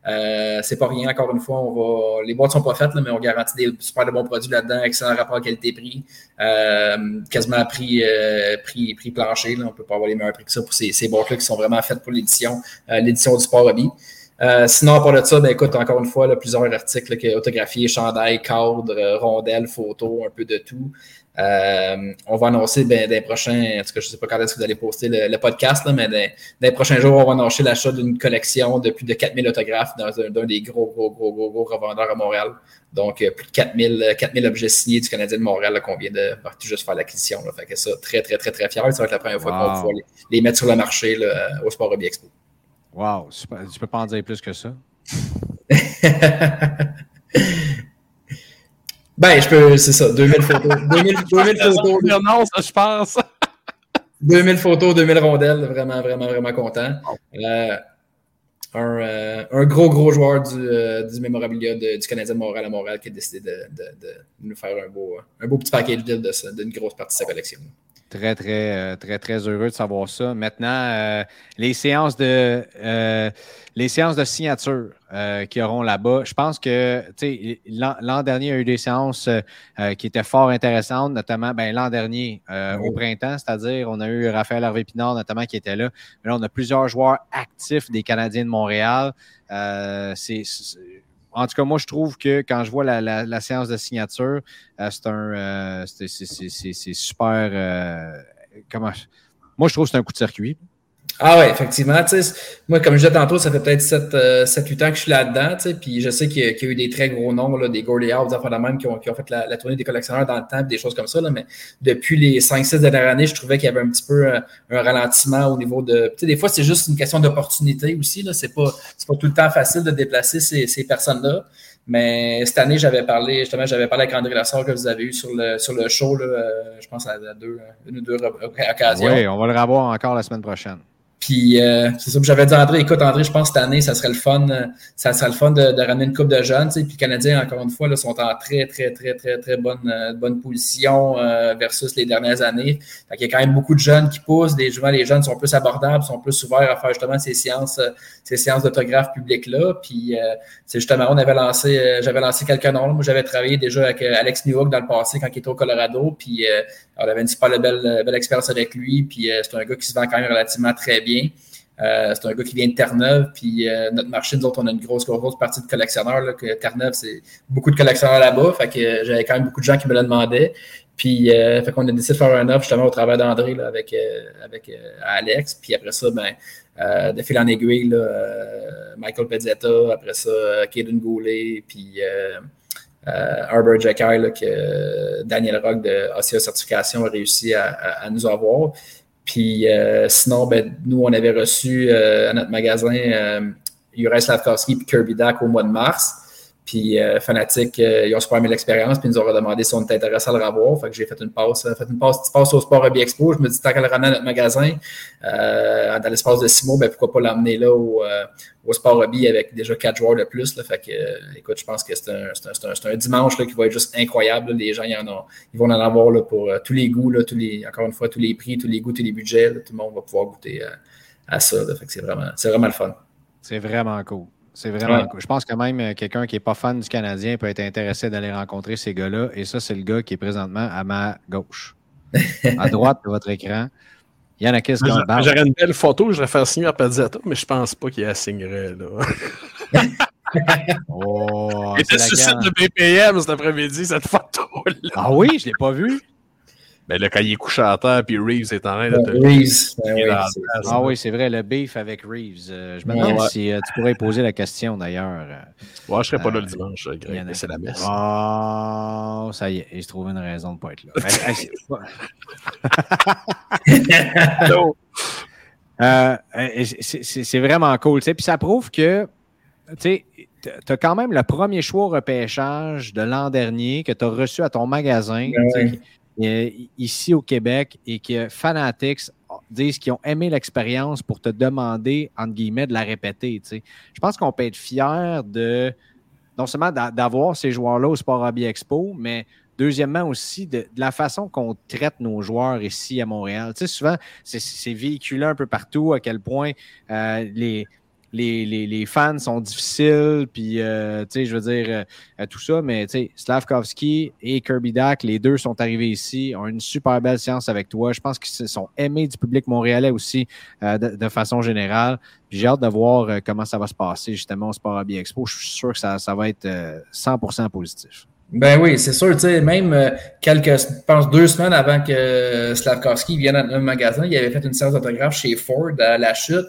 euh, c'est pas rien. Encore une fois, on va. Les boîtes sont pas faites, là, mais on garantit des super de bons produits là-dedans, excellent rapport qualité-prix, quasiment prix, prix, prix plancher. Là. On peut pas avoir les meilleurs prix que ça pour ces, ces boîtes-là qui sont vraiment faites pour l'édition, l'édition du sport hobby. Euh, sinon, à part de ça, ben, écoute, encore une fois, là, plusieurs articles qui autographiés, chandail, cadre, euh, rondelles, photos, un peu de tout. Euh, on va annoncer ben, des prochains, en tout cas, je ne sais pas quand est-ce que vous allez poster le, podcast, là, mais dans, les prochains jours, on va annoncer l'achat d'une collection de plus de 4000 autographes dans un, des gros, gros, gros, gros, gros revendeurs à Montréal. Donc, plus de 4000, 4000 objets signés du Canadien de Montréal qu'on vient de tout juste faire l'acquisition. Fait que ça, très, très, très, très fier. Ça va être la première fois qu'on va pouvoir les, mettre sur le marché là, au Sport Hobby Expo. Wow, tu peux pas en dire plus que ça? ben, je peux, c'est ça, 2000 photos. 2000, 2000 photos. Non, ça, je pense. 2000 photos, 2000 rondelles, vraiment, vraiment, vraiment content. Euh, un, gros, gros joueur du, du mémorabilia du Canadien de Montréal à Montréal qui a décidé de, nous faire un beau, un beau petit paquet de d'une grosse partie de sa collection. Très, très, euh, très, très heureux de savoir ça. Maintenant, euh, les séances de euh, les séances de signature qui auront là-bas, je pense que l'an dernier, il y a eu des séances qui étaient fort intéressantes, notamment ben, l'an dernier au printemps, c'est-à-dire on a eu Raphaël Harvey Pinard notamment qui était là. Mais là, on a plusieurs joueurs actifs des Canadiens de Montréal. c'est en tout cas, moi, je trouve que quand je vois la, séance de signature, euh, c'est un. Euh, c'est super. Euh, comment. Moi, je trouve que c'est un coup de circuit. Ah ouais, effectivement. Moi, comme je disais tantôt, ça fait peut-être 7-8 euh, ans que je suis là-dedans. Puis je sais qu'il y, a eu des très gros noms, là, des Gordy Howe, des enfants de même qui ont, qui ont fait la, tournée des collectionneurs dans le temps, des choses comme ça. Là, mais depuis les 5-6 dernières années, je trouvais qu'il y avait un petit peu euh, un ralentissement au niveau de. Des fois, c'est juste une question d'opportunité aussi. Ce n'est pas, pas tout le temps facile de déplacer ces, ces personnes-là. Mais cette année, j'avais parlé, justement, j'avais parlé avec André Lassard que vous avez eu sur le, sur le show, là, euh, je pense à deux, une ou deux occasions. Oui, on va le revoir encore la semaine prochaine. Puis euh, c'est ça que j'avais dit à André, écoute André, je pense que cette année, ça serait le fun, euh, ça serait le fun de, ramener une coupe de jeunes. Puis les Canadiens, encore une fois, là, sont en très, très, très, très, très bonne, euh, bonne position versus les dernières années. Fait Il y a quand même beaucoup de jeunes qui poussent. Les, les jeunes sont plus abordables, sont plus ouverts à faire justement ces séances, ces séances d'autographe publiques-là. Puis c'est justement, on avait lancé, j'avais lancé quelques noms. Moi, j'avais travaillé déjà avec Alex Newhook dans le passé quand il était au Colorado. Puis on avait une super belle, belle expérience avec lui. Puis c'est un gars qui se vend quand même relativement très bien. Euh, c'est un gars qui vient de Terre-Neuve, puis euh, notre marché, nous autres, on a une grosse, grosse partie de collectionneurs. Là, que Terre-Neuve, c'est beaucoup de collectionneurs là-bas. Fait que euh, j'avais quand même beaucoup de gens qui me le demandaient. Puis, fait qu'on a décidé de faire un offre justement au travail d'André avec, avec Alex. Puis après ça, ben, de fil en aiguille, Michael Pezzetta, après ça, Kaden Goulet, puis Arbor Jacky, que Daniel Rock de ACA Certification a réussi à nous avoir. Puis euh, sinon, ben, nous, on avait reçu euh, à notre magasin euh, Juraj et Kirby Dak au mois de mars. Puis euh, Fanatic, ils ont super aimé l'expérience, puis ils nous ont demandé si on était intéressé à le revoir. Fait que j'ai fait une passe, fait une passe, petite passe au Sport Hobby Expo. Je me dis, tant qu'elle le ramener à notre magasin, dans l'espace de six mois, ben, pourquoi pas l'emmener là au, Sport Hobby avec déjà quatre joueurs de plus. Fait que, euh, écoute, je pense que c'est un, un, dimanche là, qui va être juste incroyable. Les gens, ils, en ont, ils vont en avoir là, pour euh, tous les goûts, là, tous les, encore une fois, tous les prix, tous les goûts, tous les budgets. tout le monde va pouvoir goûter euh, à ça. Fait que c'est vraiment, vraiment le fun. C'est vraiment cool. C'est vraiment cool. Je pense que même quelqu'un qui n'est pas fan du Canadien peut être intéressé d'aller rencontrer ces gars-là. Et ça, c'est le gars qui est présentement à ma gauche. à droite de votre écran. Il y en a qui J'aurais une belle photo, je voudrais faire signer à Pazzato, mais je pense pas qu'il la signerait. Là. oh, était sur le site de BPM cet après-midi, cette photo-là. Ah oui, je ne l'ai pas vue. Ben là, quand il est couché à terre, puis Reeves est en train de te. Reeves. Ben ah oui, c'est vrai, le beef avec Reeves. Euh, je me demande si euh, tu pourrais poser la question d'ailleurs. Euh, ouais, je serais pas là le dimanche, Greg, c'est la messe. Oh, ça y est, il se trouve une raison de ne pas être là. c'est vraiment cool. Puis ça prouve que tu as quand même le premier choix repêchage de l'an dernier que tu as reçu à ton magasin. Euh, ici au Québec et que Fanatics disent qu'ils ont aimé l'expérience pour te demander, entre guillemets, de la répéter. Je pense qu'on peut être fier de non seulement d'avoir ces joueurs-là au Sport Hobby Expo, mais deuxièmement aussi de, la façon qu'on traite nos joueurs ici à Montréal. Souvent, c'est véhiculé un peu partout à quel point euh, les, les, fans sont difficiles, puis, euh, je veux dire, euh, tout ça, mais, Slavkovski et Kirby Dak, les deux sont arrivés ici, ont une super belle séance avec toi. Je pense qu'ils sont aimés du public montréalais aussi, euh, de, façon générale. J'ai hâte de voir comment ça va se passer, justement, au Sport Hobby Expo. Je suis sûr que ça, ça va être 100% positif. Ben oui, c'est sûr. Tu sais, même quelques, je pense deux semaines avant que Slavkovski vienne dans le magasin, il avait fait une séance d'autographe chez Ford à la chute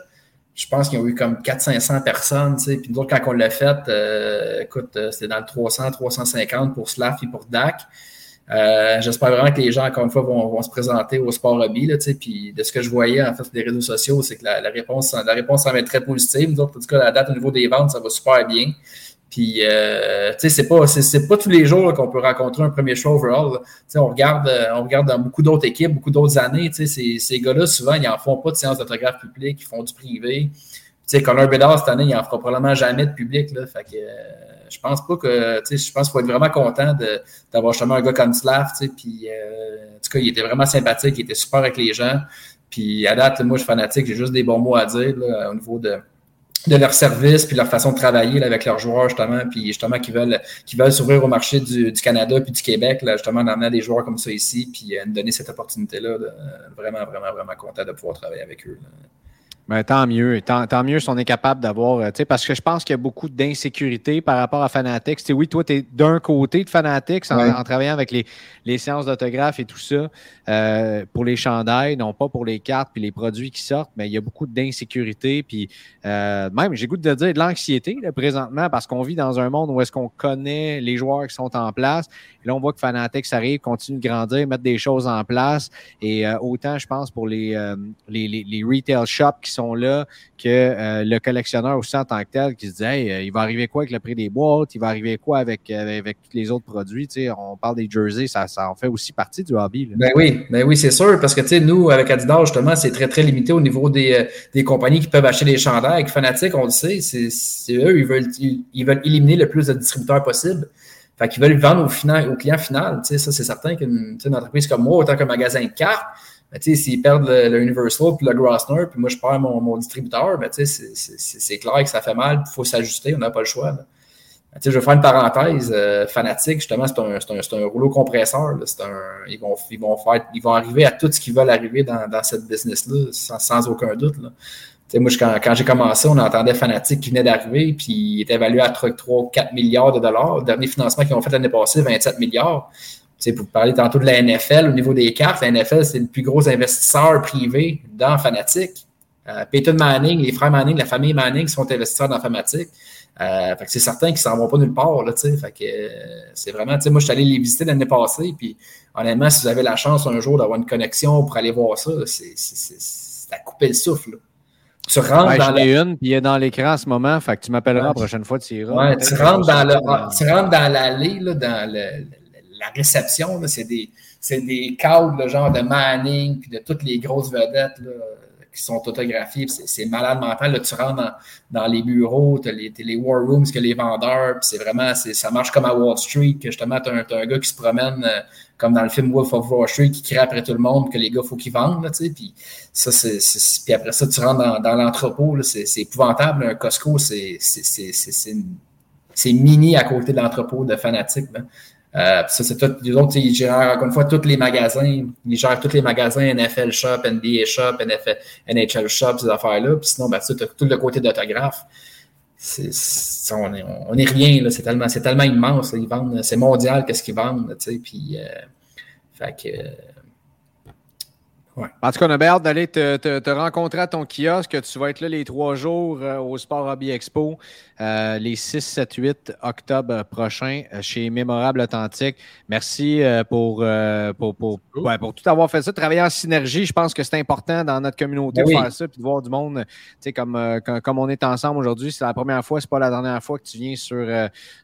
je pense qu'ils ont eu comme 400-500 personnes. Puis nous quand on l'a fait, euh, écoute, euh, c'était dans le 300-350 pour Slav et pour DAC. Euh, j'espère vraiment que les gens, encore une fois, vont, se présenter au sport hobby. Là, puis de ce que je voyais en fait des réseaux sociaux, c'est que la, réponse, la réponse semble être très positive. Nous autres, en tout cas, la date au niveau des ventes, ça va super bien. Puis, euh, tu sais, c'est pas, c'est, pas tous les jours qu'on peut rencontrer un premier choix overall. Tu sais, on regarde, euh, on regarde dans beaucoup d'autres équipes, beaucoup d'autres années. Tu sais, ces, ces gars-là, souvent, ils en font pas de séance d'autographe publique, ils font du privé. Tu sais, Connor Bedard, cette année, il n'en fera probablement jamais de public. Là, fait que, je pense pas que, tu sais, je pense qu'il faut être vraiment content d'avoir justement un gars comme Slav, tu sais, puis, en tout cas, il était vraiment sympathique, il était super avec les gens. Puis à date, moi, je suis fanatique, j'ai juste des bons mots à dire au niveau de, de leur service puis leur façon de travailler avec leurs joueurs, justement, puis justement qui veulent, qui veulent s'ouvrir au marché du, Canada puis du Québec, là, justement, d'amener des joueurs comme ça ici, puis euh, donner cette opportunité-là. vraiment, vraiment, vraiment content de pouvoir travailler avec eux. Ben, tant mieux. Tant, tant mieux si on est capable d'avoir. Euh, parce que je pense qu'il y a beaucoup d'insécurité par rapport à Fanatics. oui, toi, tu es d'un côté de Fanatics en, travaillant avec les, les séances d'autographe et tout ça euh, pour les chandails, non pas pour les cartes puis les produits qui sortent, mais il y a beaucoup d'insécurité. Puis euh, même, j'ai goût de dire de l'anxiété présentement parce qu'on vit dans un monde où est-ce qu'on connaît les joueurs qui sont en place. Et là, on voit que Fanatics arrive, continue de grandir, mettre des choses en place. Et autant, je pense, pour les, les, les, les retail shops qui sont là que euh, le collectionneur aussi en tant que tel qui se dit euh, il va arriver quoi avec le prix des boîtes, il va arriver quoi avec, euh, avec les autres produits? on parle des jerseys, ça, ça en fait aussi partie du hobby. Ben oui, ben oui, c'est sûr, parce que nous, avec Adidas, justement, c'est très, très limité au niveau des, compagnies qui peuvent acheter des chandails. Avec Fnatic, on le sait, c'est eux, ils veulent, ils, veulent éliminer le plus de distributeurs possible. Fait qu'ils veulent vendre au, final, au client final. Ça, c'est certain qu'une entreprise comme moi, autant qu'un magasin de cartes, ben, s'ils perdent le, Universal puis le Grossner, puis moi je perds mon, mon distributeur, ben, c'est clair que ça fait mal, il faut s'ajuster, on n'a pas le choix. Ben, je vais faire une parenthèse euh, justement, c'est un, un, un, rouleau compresseur. Un, ils, vont, ils, vont faire, ils vont arriver à tout ce qu'ils veulent arriver dans, dans cette business-là, sans, sans, aucun doute. Là. moi, quand, quand j'ai commencé, on entendait Fanatic qui venait d'arriver, puis il est évalué à 3-4 milliards de dollars. Le dernier financement qu'ils ont fait l'année passée, 27 milliards sais, pour parler tantôt de la NFL au niveau des cartes, la NFL, c'est le plus gros investisseur privé dans Fanatic. Euh, Peyton Manning, les frères Manning, la famille Manning sont investisseurs dans Fanatic. Euh, c'est certain qu'ils ne s'en vont pas nulle part. Là, fait que, euh, c'est vraiment, moi, je suis allé les visiter l'année passée. Puis, honnêtement, si vous avez la chance un jour d'avoir une connexion pour aller voir ça, c'est à couper le souffle. Tu rentres dans la... une, puis il est dans l'écran en ce moment, fait que tu m'appelleras la prochaine fois, tu iras. Ouais, tu rentres dans l'allée, dans le, la réception, c'est des, des cadres, genre de Manning, puis de toutes les grosses vedettes qui sont autographiées. C'est malade mental. Là, tu rentres dans, les bureaux, tu as les, les, war rooms que les vendeurs, c'est vraiment, ça marche comme à Wall Street, que justement, tu as, un gars qui se promène euh, comme dans le film Wolf of Wall Street, qui crie après tout le monde que les gars, faut qu'ils vendent. Là, puis, ça, c'est, après ça, tu rentres dans, dans l'entrepôt, c'est, épouvantable. Un Costco, c'est, c'est mini à côté de l'entrepôt de fanatiques. Euh, ça, c'est tout. Autres, ils gèrent encore une fois tous les magasins. Ils gèrent tous les magasins NFL Shop, NBA Shop, NHL Shop, ces affaires-là. Puis sinon, ben, tu as tout le côté d'autographe. on, est, rien, c'est tellement, tellement immense. ils vendent, c'est mondial qu'est-ce qu'ils vendent. Puis, euh, fait que, en tout cas, on a hâte d'aller te, rencontrer à ton kiosque. Tu vas être là les trois jours euh, au Sport Hobby Expo, euh, les 6, 7, 8 octobre prochains euh, chez Mémorable Authentique. Merci pour, pour, pour, pour, tout avoir fait ça. Travailler en synergie, je pense que c'est important dans notre communauté ben de faire ça puis de voir du monde. Comme, comme, comme on est ensemble aujourd'hui, c'est la première fois, c'est pas la dernière fois que tu viens sur,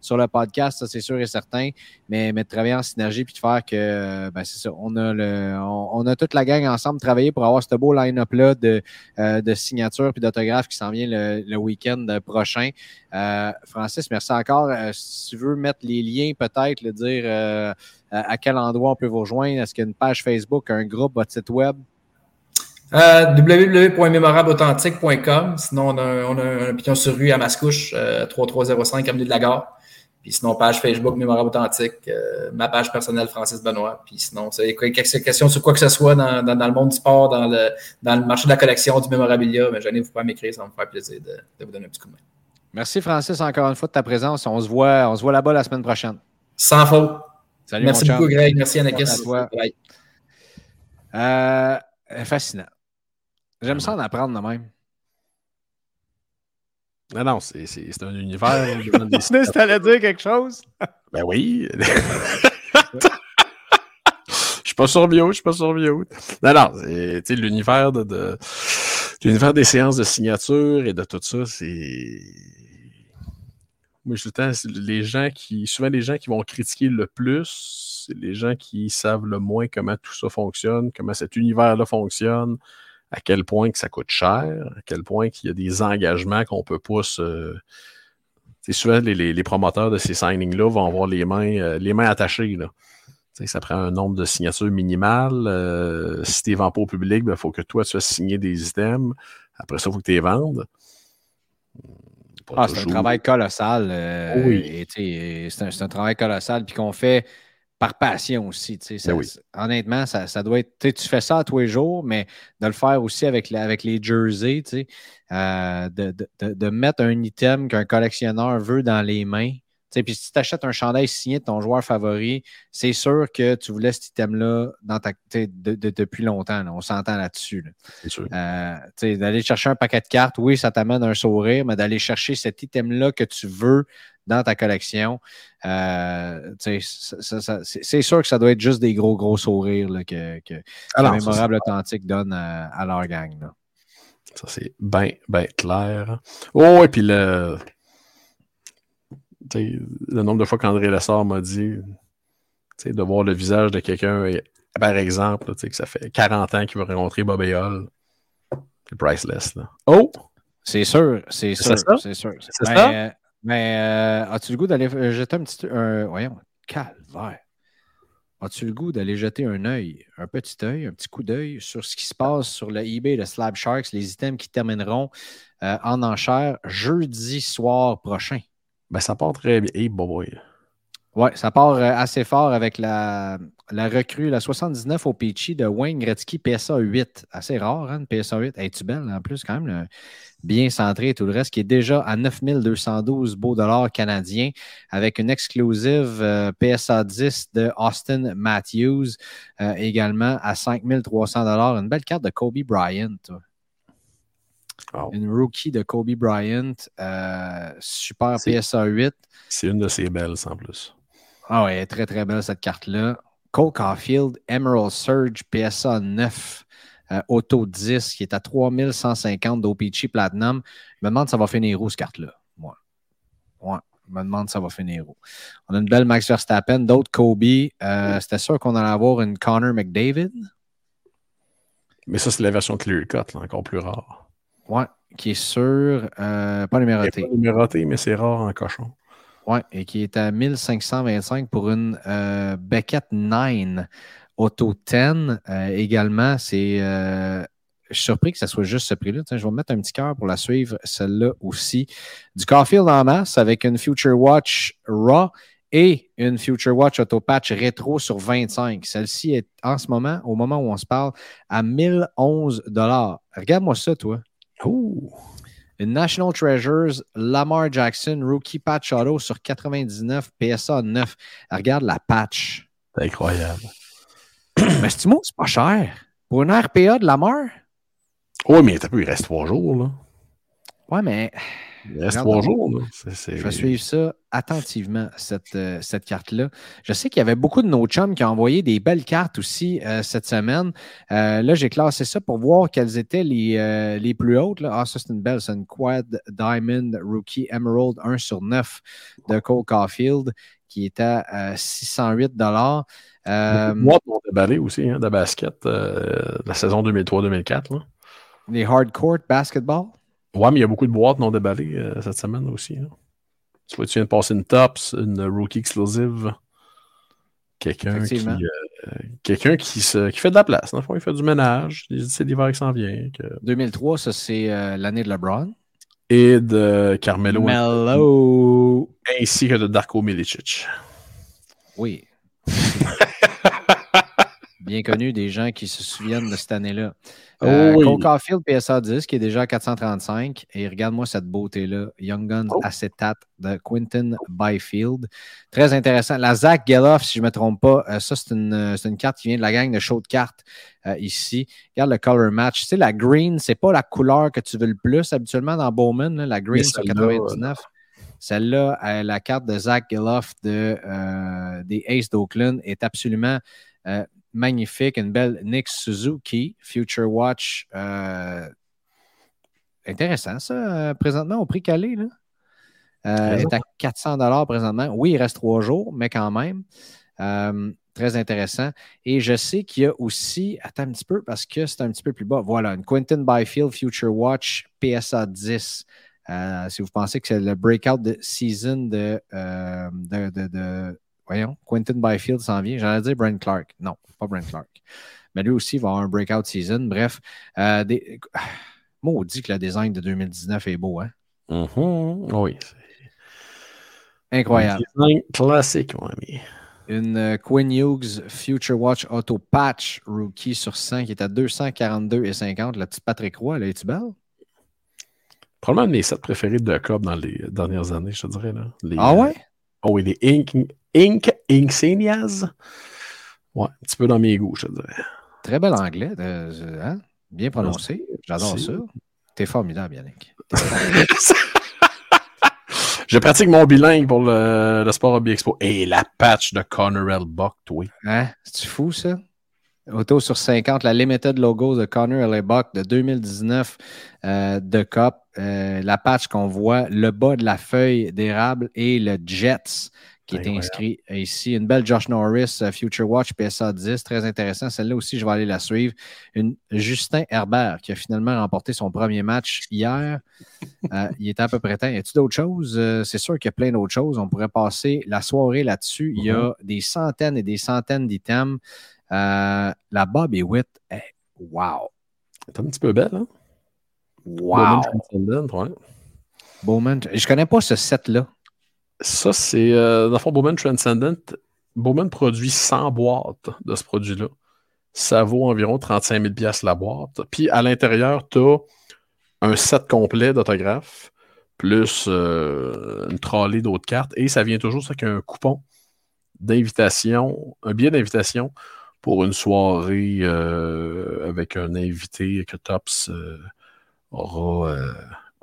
sur le podcast, ça c'est sûr et certain. Mais, mais de travailler en synergie puis de faire que, ben, c'est ça, on a, le, on a toute la gang ensemble travailler pour avoir ce beau line-up-là de, euh, de signatures et d'autographes qui s'en vient le, week-end prochain. Euh, Francis, merci encore. Euh, si tu veux mettre les liens, peut-être, le dire à quel endroit on peut vous rejoindre. Est-ce qu'il y a une page Facebook, un groupe, votre site web? www.mémorabeauthentique.com. Sinon, on a, un piton sur rue à Mascouche, 3305 Avenue de la Gare. Puis sinon, page Facebook Mémorable Authentique, euh, ma page personnelle Francis Benoît. Puis sinon, c'est quelques questions sur quoi que ce soit dans, le monde du sport, dans le, marché de la collection, du mémorabilia, mais n'ai vous pas m'écrire, ça va me faire plaisir de, de, vous donner un petit coup de main. Merci Francis encore une fois de ta présence. On se voit, on se voit là-bas la semaine prochaine. Sans faute. Salut, Merci beaucoup, Greg. Merci, Anakis. Euh, fascinant. J'aime ça en apprendre de même. Non, non, c'est un univers. Tu allais dire quelque chose? ben oui. Je suis pas sur bio, je suis pas sur bio. Non, non, c'est l'univers de, de l'univers des séances de signature et de tout ça, c'est. Moi, je temps, les gens qui. Souvent, les gens qui vont critiquer le plus, c'est les gens qui savent le moins comment tout ça fonctionne, comment cet univers-là fonctionne. à quel point que ça coûte cher, à quel point qu'il y a des engagements qu'on peut pas se. C'est souvent les, promoteurs de ces signings-là vont avoir les mains, euh, les mains attachées. Là. ça prend un nombre de signatures minimal. Euh, si tu ne vends pas au public, il ben, faut que toi, tu fasses signer des items. Après ça, il faut que tu les vendes. Ah, c'est un travail colossal. Euh, oui. C'est un, travail colossal, puis qu'on fait par passion aussi. Ben honnêtement, ça, doit être. Tu fais ça tous les jours, mais de le faire aussi avec, avec les jerseys, euh, de, mettre un item qu'un collectionneur veut dans les mains. Puis si tu achètes un chandail signé de ton joueur favori, c'est sûr que tu voulais cet item-là dans ta, depuis longtemps. On s'entend là-dessus. C'est sûr. Euh, d'aller chercher un paquet de cartes, oui, ça t'amène un sourire, mais d'aller chercher cet item-là que tu veux dans ta collection. Euh, c'est sûr que ça doit être juste des gros, gros sourires que, que Mémorable Authentique donne à, leur gang. Ça, c'est bien, bien clair. Oh, et puis le, le nombre de fois qu'André Lessard m'a dit de voir le visage de quelqu'un, par exemple, que ça fait 40 ans qu'il veut rencontrer Bob Hall. C'est priceless. Là. Oh! C'est sûr, c'est sûr, c'est sûr. C'est ça? Ben, mais euh, as-tu le goût d'aller jeter un petit. Un, voyons, calvaire. As-tu le goût d'aller jeter un œil, un petit œil, un petit coup d'œil sur ce qui se passe sur le eBay de Slab Sharks, les items qui termineront euh, en enchère jeudi soir prochain? Ben, ça part très bien. Hey, boy. Oui, ça part euh, assez fort avec la, la recrue, la 79 au Peachy de Wayne Gretzky PSA 8. Assez rare, hein, PSA 8. Es-tu belle en plus, quand même? bien centré et tout le reste, qui est déjà à 9212 beaux dollars canadiens avec une exclusive euh, PSA 10 de Austin Matthews, euh, également à 5300 dollars. Une belle carte de Kobe Bryant. Une rookie de Kobe Bryant, euh, super PSA 8. C'est une de ses belles, en plus. Ah ouais, très très belle cette carte-là. Cole Caulfield, Emerald Surge, PSA 9. Euh, Auto 10 qui est à 3150 d'OPC Platinum. Je me demande si ça va finir où, cette carte-là. Moi. Ouais. Je me demande si ça va finir où. On a une belle Max Verstappen, d'autres Kobe. Euh, c'était sûr qu'on allait avoir une Connor McDavid? Mais ça, c'est la version clear cut, encore plus rare. Ouais, qui est sur. Euh, pas numéroté. Pas numéroté, mais c'est rare en cochon. Ouais, et qui est à 1525 pour une Beckett 9. Auto 10 euh, également, c'est. Euh, je suis surpris que ça soit juste ce prix-là. Je vais mettre un petit cœur pour la suivre, celle-là aussi. Du Caulfield en masse avec une Future Watch Raw et une Future Watch Auto Patch rétro sur 25. Celle-ci est en ce moment, au moment où on se parle, à 1011 Regarde-moi ça, toi. Une National Treasures Lamar Jackson Rookie Patch Auto sur 99 PSA 9. Regarde la patch. C'est incroyable. Mais c'est c'est pas cher? Pour une RPA de la mort? Oui, mais il reste trois jours, là. Ouais, mais. Il reste trois jours, là. Je vais suivre ça attentivement, cette, euh, cette carte-là. Je sais qu'il y avait beaucoup de nos chums qui ont envoyé des belles cartes aussi euh, cette semaine. Euh, là, j'ai classé ça pour voir quelles étaient les, les plus hautes. Là. Ah, ça, c'est une belle. C'est une Quad Diamond Rookie Emerald 1 sur 9 de Cole Caulfield qui est à 608 euh, boîtes ont déballé aussi, hein, de basket, euh, la saison 2003-2004. Les hardcore basketball? Ouais, mais il y a beaucoup de boîtes non déballées euh, cette semaine aussi. Hein. Tu vois, tu viens de passer une Tops, une Rookie Exclusive. Quelqu'un qui, euh, quelqu'un qui, qui fait de la place. Dans le fond, il fait du ménage. C'est l'hiver qui s'en vient. 2003, ça, c'est l'année de LeBron. Et de Carmelo. Mello. Ainsi que de Darko Milicic. Oui. Bien connu des gens qui se souviennent de cette année-là. Oh euh, Cole Caulfield PSA 10 qui est déjà à 435. Et regarde-moi cette beauté-là. Young Guns oh. Acetate de Quinton Byfield. Très intéressant. La Zach Geloff, si je ne me trompe pas, euh, ça, c'est une, une, carte qui vient de la gang de show de cartes euh, ici. Regarde le color match. Tu sais, la green, c'est pas la couleur que tu veux le plus habituellement dans Bowman. la green, c'est 99. Celle-là, euh, la carte de Zach Geloff de, euh, des Aces d'Oakland est absolument euh, magnifique. Une belle Nick Suzuki, Future Watch. intéressant, ça, présentement, au prix calé. Là. est à 400 présentement. Oui, il reste trois jours, mais quand même. très intéressant. Et je sais qu'il y a aussi, attends un petit peu parce que c'est un petit peu plus bas. Voilà, une Quentin Byfield Future Watch PSA 10. Euh, si vous pensez que c'est le breakout de season de, euh, de, de, de, voyons, Quentin Byfield s'en vient. J'allais dire Brent Clark. Non, pas Brent Clark. Mais lui aussi va avoir un breakout season. Bref, euh, des... maudit que le design de 2019 est beau, hein? Mm-hmm. Oui. Incroyable. Design classique, mon ami. Une euh, Quinn Hughes Future Watch Auto Patch Rookie sur 100 qui est à 242,50. La petite Patrick Roy, elle est belle? Probablement mes sets préférés de Cobb dans les dernières années, je te dirais. Là. Les, ah ouais? oh oui, les Ink, Ink Insignias. Ouais, un petit peu dans mes goûts, je te dirais. Très bel anglais, hein? bien prononcé. J'adore ça. T'es formidable, Yannick. Je pratique mon bilingue pour le, le Sport Hobby Expo. Et la patch de Connor L. Buck, toi. Hein? C'est fou, ça? Auto sur 50, la Limited Logo de Connor L. Buck de 2019 euh, de COP. Euh, la patch qu'on voit, le bas de la feuille d'érable et le Jets qui est inscrit ici. Une belle Josh Norris euh, Future Watch PSA 10, très intéressant. Celle-là aussi, je vais aller la suivre. Une Justin Herbert qui a finalement remporté son premier match hier. Euh, il était à peu près temps. Y a-t-il d'autres choses? Euh, c'est sûr qu'il y a plein d'autres choses. On pourrait passer la soirée là-dessus. Il y a mm-hmm. des centaines et des centaines d'items. la Bobby Witt, wow! C'est un petit peu belle, hein? Wow! Bowman, je connais pas ce set-là. Ça, c'est, euh, dans le fond, Bowman Transcendent. Bowman produit 100 boîtes de ce produit-là. Ça vaut environ 35 000 la boîte. Puis à l'intérieur, tu as un set complet d'autographes, plus euh, une trolley d'autres cartes. Et ça vient toujours avec un coupon d'invitation, un billet d'invitation pour une soirée euh, avec un invité que Tops aura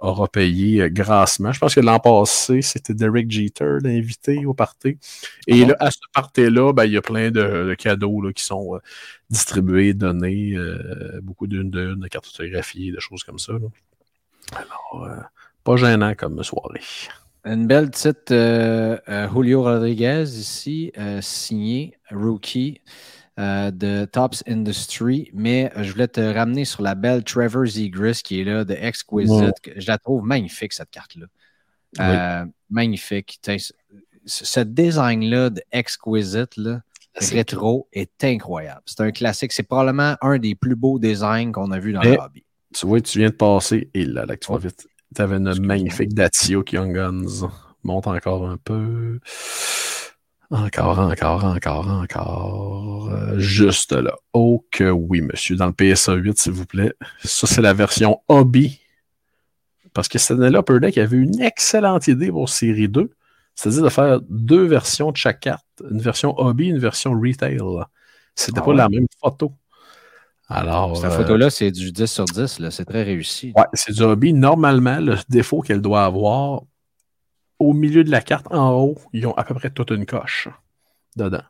aura payé euh, grassement. Je pense que l'an passé, c'était Derek Jeter, l'invité au party. Et là, à ce party-là, ben, il y a plein de, cadeaux là, qui sont euh, distribués, donnés, euh, beaucoup d'une, de cartes photographiées, de choses comme ça. Alors, pas gênant comme soirée. Une belle petite Julio Rodriguez ici, signé rookie. Euh, de Tops Industry, mais je voulais te ramener sur la belle Trevor Zegris qui est là de Exquisite. Je la trouve magnifique, cette carte-là. Euh, magnifique. Ce design-là de Exquisite, là, rétro, est incroyable. C'est un classique. C'est probablement un des plus beaux designs qu'on a vu dans le hobby. Tu vois, tu viens de passer, et là, là, tu vois vite. Tu avais une magnifique Datio Young Guns. Monte encore un peu. Encore, encore, encore, encore. Euh, juste là. Oh que oui, monsieur. Dans le PSA 8, s'il vous plaît. Ça, c'est la version hobby. Parce que cette année-là, Deck avait une excellente idée pour série 2. C'est-à-dire de faire deux versions de chaque carte. Une version hobby, une version retail. C'était ah pas la même photo. Alors. Cette euh, photo-là, c'est du 10 sur 10. C'est très réussi. Ouais, c'est du hobby. Normalement, le défaut qu'elle doit avoir, au milieu de la carte, en haut, ils ont à peu près toute une coche dedans.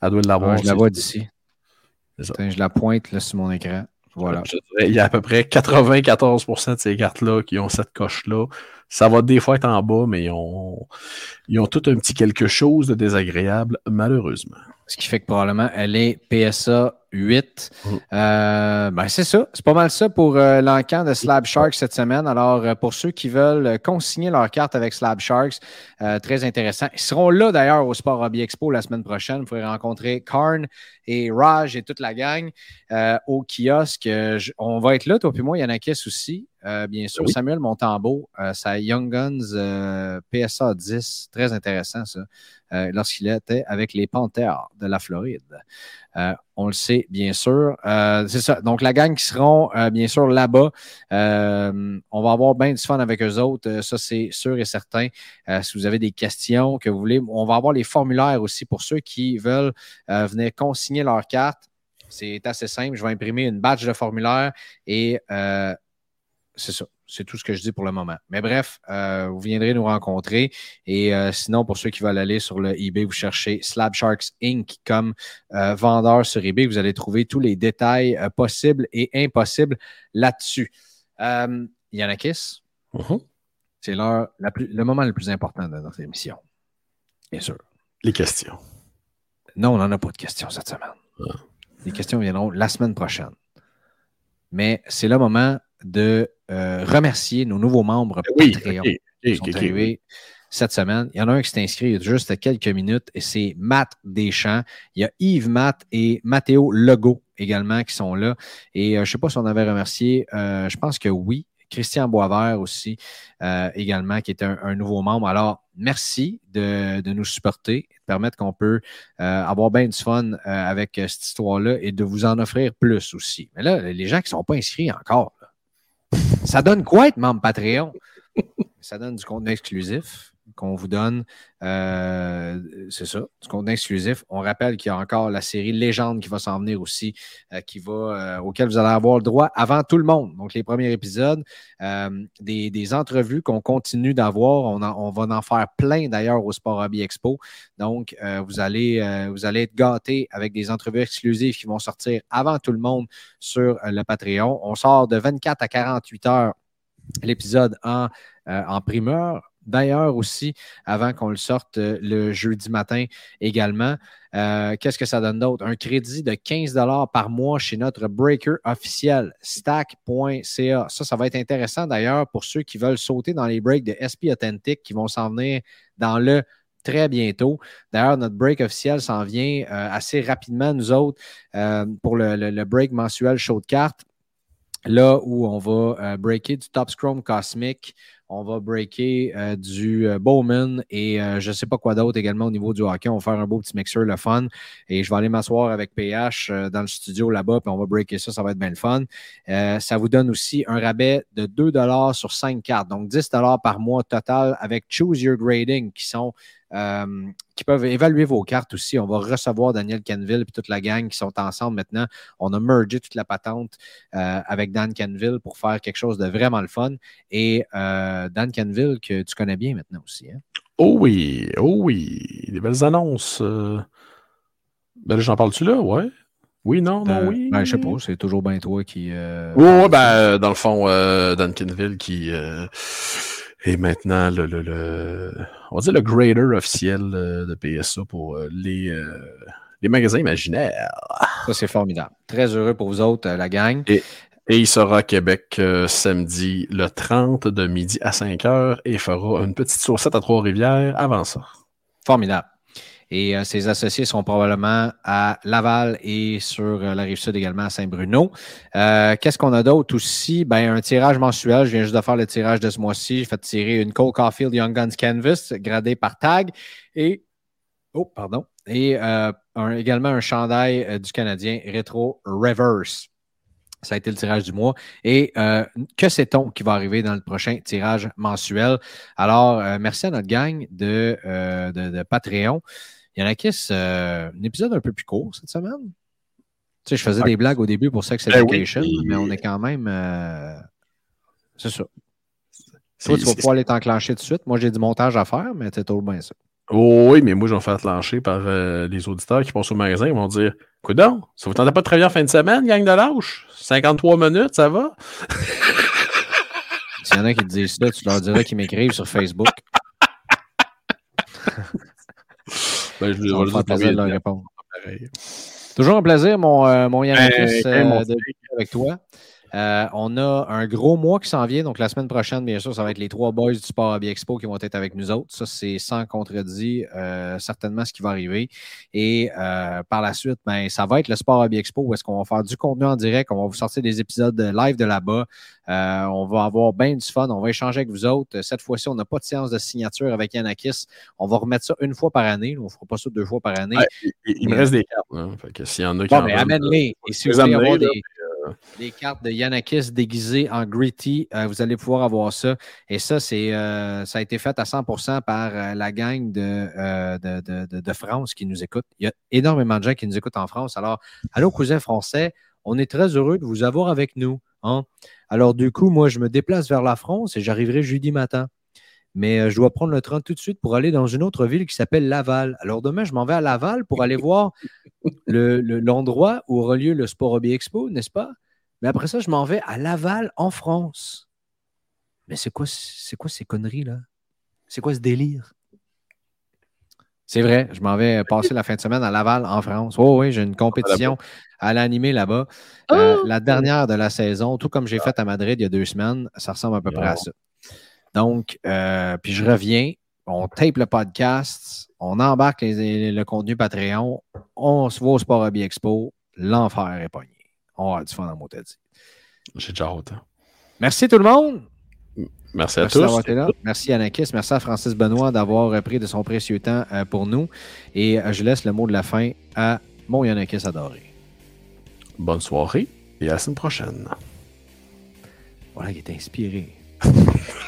Elle doit l'avoir. je la vois d'ici. Je la pointe là, sur mon écran. Voilà. il y a à peu près 94% de ces cartes-là qui ont cette coche-là. Ça va des fois être en bas, mais ils ont, ils ont tout un petit quelque chose de désagréable, malheureusement. Ce qui fait que probablement elle est PSA 8. Mm. Euh, ben c'est ça. C'est pas mal ça pour euh, l'encan de Slab Sharks cette semaine. Alors, euh, pour ceux qui veulent consigner leur carte avec Slab Sharks, très intéressant. Ils seront là d'ailleurs au Sport Hobby Expo la semaine prochaine. Vous pourrez rencontrer Karn et Raj et toute la gang au kiosque. on va être là, toi puis moi, Yannakis aussi. bien sûr, Samuel Montambeau, sa Young Guns PSA 10. Très intéressant ça. lorsqu'il était avec les Panthers de la Floride. Euh, on le sait, bien sûr. Euh, c'est ça. Donc, la gang qui seront, euh, bien sûr, là-bas, on va avoir bien du fun avec eux autres. ça, c'est sûr et certain. si vous avez des questions que vous voulez, on va avoir les formulaires aussi pour ceux qui veulent venir consigner leur carte. C'est assez simple. Je vais imprimer une badge de formulaire et c'est ça. C'est tout ce que je dis pour le moment. Mais bref, euh, vous viendrez nous rencontrer. Et euh, sinon, pour ceux qui veulent aller sur le eBay, vous cherchez Slab Sharks Inc. comme euh, vendeur sur eBay. Vous allez trouver tous les détails possibles et impossibles là-dessus. Yanakis, uh-huh. c'est le moment le plus important de notre émission. Bien sûr. Les questions. non, on n'en a pas de questions cette semaine. Les questions viendront la semaine prochaine. Mais c'est le moment de euh, remercier nos nouveaux membres Oui, Patreon qui sont arrivés cette semaine. Il y en a un qui s'est inscrit il y a juste quelques minutes et c'est Matt Deschamps. Il y a Yves Matt et Mathéo Legault également qui sont là. Et euh, je ne sais pas si on avait remercié, euh, je pense que oui. Christian Boisvert aussi, euh, également, qui est un, un nouveau membre. Alors, merci de, de nous supporter, de permettre qu'on peut euh, avoir bien du fun euh, avec cette histoire-là et de vous en offrir plus aussi. Mais là, les gens qui ne sont pas inscrits encore, ça donne quoi être membre Patreon? Ça donne du contenu exclusif? Qu'on vous donne. Euh, c'est ça, du contenu exclusif. On rappelle qu'il y a encore la série Légende qui va s'en venir aussi, euh, qui va, euh, auquel vous allez avoir le droit avant tout le monde. Donc, les premiers épisodes, des, des entrevues qu'on continue d'avoir. On, on va en faire plein d'ailleurs au Sport Hobby Expo. Donc, vous, allez, vous être gâtés avec des entrevues exclusives qui vont sortir avant tout le monde sur le Patreon. On sort de 24 à 48 heures l'épisode en, en primeur. D'ailleurs aussi, avant qu'on le sorte euh, le jeudi matin également. Euh, Qu'est-ce que ça donne d'autre? Un crédit de 15 par mois chez notre breaker officiel, stack.ca. Ça, ça va être intéressant d'ailleurs pour ceux qui veulent sauter dans les breaks de SP Authentic qui vont s'en venir dans le très bientôt. D'ailleurs, notre break officiel s'en vient euh, assez rapidement, nous autres, pour le, break mensuel show de cartes. Là où on va breaker du Top Scrum Cosmic, on va breaker euh, du euh, Bowman et euh, je ne sais pas quoi d'autre également au niveau du hockey. On va faire un beau petit mixeur, le fun. Et je vais aller m'asseoir avec PH dans le studio là-bas, puis on va breaker ça, ça va être bien le fun. Ça vous donne aussi un rabais de 2 sur 5 cartes, donc 10 par mois total avec Choose Your Grading qui sont euh, qui peuvent évaluer vos cartes aussi. On va recevoir Daniel Canville et toute la gang qui sont ensemble maintenant. On a mergé toute la patente euh, avec Dan Canville pour faire quelque chose de vraiment le fun. Et euh, Dan Canville, que tu connais bien maintenant aussi. Hein? Oh oui, oh oui. Des belles annonces. Ben là, j'en parle-tu là? Ouais. Oui, non, non, Euh, oui. ben, je sais pas, c'est toujours bien toi qui. euh, Ouais, ouais, ben, dans le fond, euh, Duncanville qui est maintenant le, le, le- on va dire le grader officiel euh, de PSA pour euh, les, euh, les magasins imaginaires. Ça, c'est formidable. Très heureux pour vous autres, la gang. Et il sera à Québec euh, samedi le 30 de midi à 5 heures et fera une petite saucette à Trois-Rivières avant ça. Formidable. Et euh, ses associés sont probablement à Laval et sur euh, la rive sud également à Saint-Bruno. Euh, Qu'est-ce qu'on a d'autre aussi? Ben, un tirage mensuel. Je viens juste de faire le tirage de ce mois-ci. J'ai fait tirer une Cole Caulfield Young Guns Canvas gradée par tag et oh, pardon. Et euh, également un chandail euh, du Canadien Retro Reverse. Ça a été le tirage du mois. Et euh, que sait-on qui va arriver dans le prochain tirage mensuel? Alors, euh, merci à notre gang de, de, de Patreon. Il y en a qui, euh, un épisode un peu plus court cette semaine. Tu sais, je faisais des blagues au début pour Sex Ben oui, Education, mais on est quand même. euh, c'est ça. Toi, tu vas pouvoir les t'enclencher tout de suite. Moi, j'ai du montage à faire, mais c'est tout bien ça. Oh oui, mais moi, je vais me faire lancer par euh, les auditeurs qui passent au magasin. Ils vont dire Coudon, ça vous tentez pas de travailler en fin de semaine, gang de lâche 53 minutes, ça va? S'il y en a qui te disent ça, tu leur diras qu'ils m'écrivent sur Facebook. ben, je Ça va me faire plaisir de leur dire répondre. pareil. Toujours un plaisir, mon, euh, mon Yannickis, Ben, euh, mon de avec toi. Euh, on a un gros mois qui s'en vient. Donc, la semaine prochaine, bien sûr, ça va être les trois boys du Sport Hobby Expo qui vont être avec nous autres. Ça, c'est sans contredit euh, certainement ce qui va arriver. Et euh, par la suite, ben, ça va être le Sport Hobby Expo où est-ce qu'on va faire du contenu en direct. On va vous sortir des épisodes de live de là-bas. On va avoir bien du fun. On va échanger avec vous autres. Cette fois-ci, on n'a pas de séance de signature avec Yanakis. On va remettre ça une fois par année. On ne fera pas ça deux fois par année. Ouais, il, il me reste des cartes. hein. Fait que s'il y en a qui Bon, en mais veulent, amène-les. Et si vous voulez là, des cartes de Yanakis déguisées en gritty, euh, vous allez pouvoir avoir ça. Et ça, c'est, euh, ça a été fait à 100% par euh, la gang de France qui nous écoute. Il y a énormément de gens qui nous écoutent en France. Alors, allô, cousins français, on est très heureux de vous avoir avec nous. hein. Alors, du coup, moi, je me déplace vers la France et j'arriverai jeudi matin. Mais euh, je dois prendre le train tout de suite pour aller dans une autre ville qui s'appelle Laval. Alors demain, je m'en vais à Laval pour aller voir le- le- l'endroit où aura lieu le Sport Hobby Expo, n'est-ce pas? Mais après ça, je m'en vais à Laval, en France. Mais c'est quoi, c'est quoi ces conneries-là? C'est quoi ce délire? C'est vrai, je m'en vais passer la fin de semaine à Laval, en France. Oh oui, j'ai une compétition à l'animer là-bas. Euh, la dernière de la saison, tout comme j'ai fait à Madrid il y a deux semaines, ça ressemble à peu près à ça. Donc, euh, puis je reviens, on tape le podcast, on embarque le contenu Patreon, on se voit au Sport Hobby Expo, l'enfer est pogné. On va du fun en dit. J'ai déjà hâte. Hein. Merci tout le monde. Merci à tous. Merci Anakis. Merci à Francis Benoît d'avoir pris de son précieux temps euh, pour nous. Et euh, je laisse le mot de la fin à mon Yanakis adoré. Bonne soirée et à la semaine prochaine. Voilà, il est inspiré.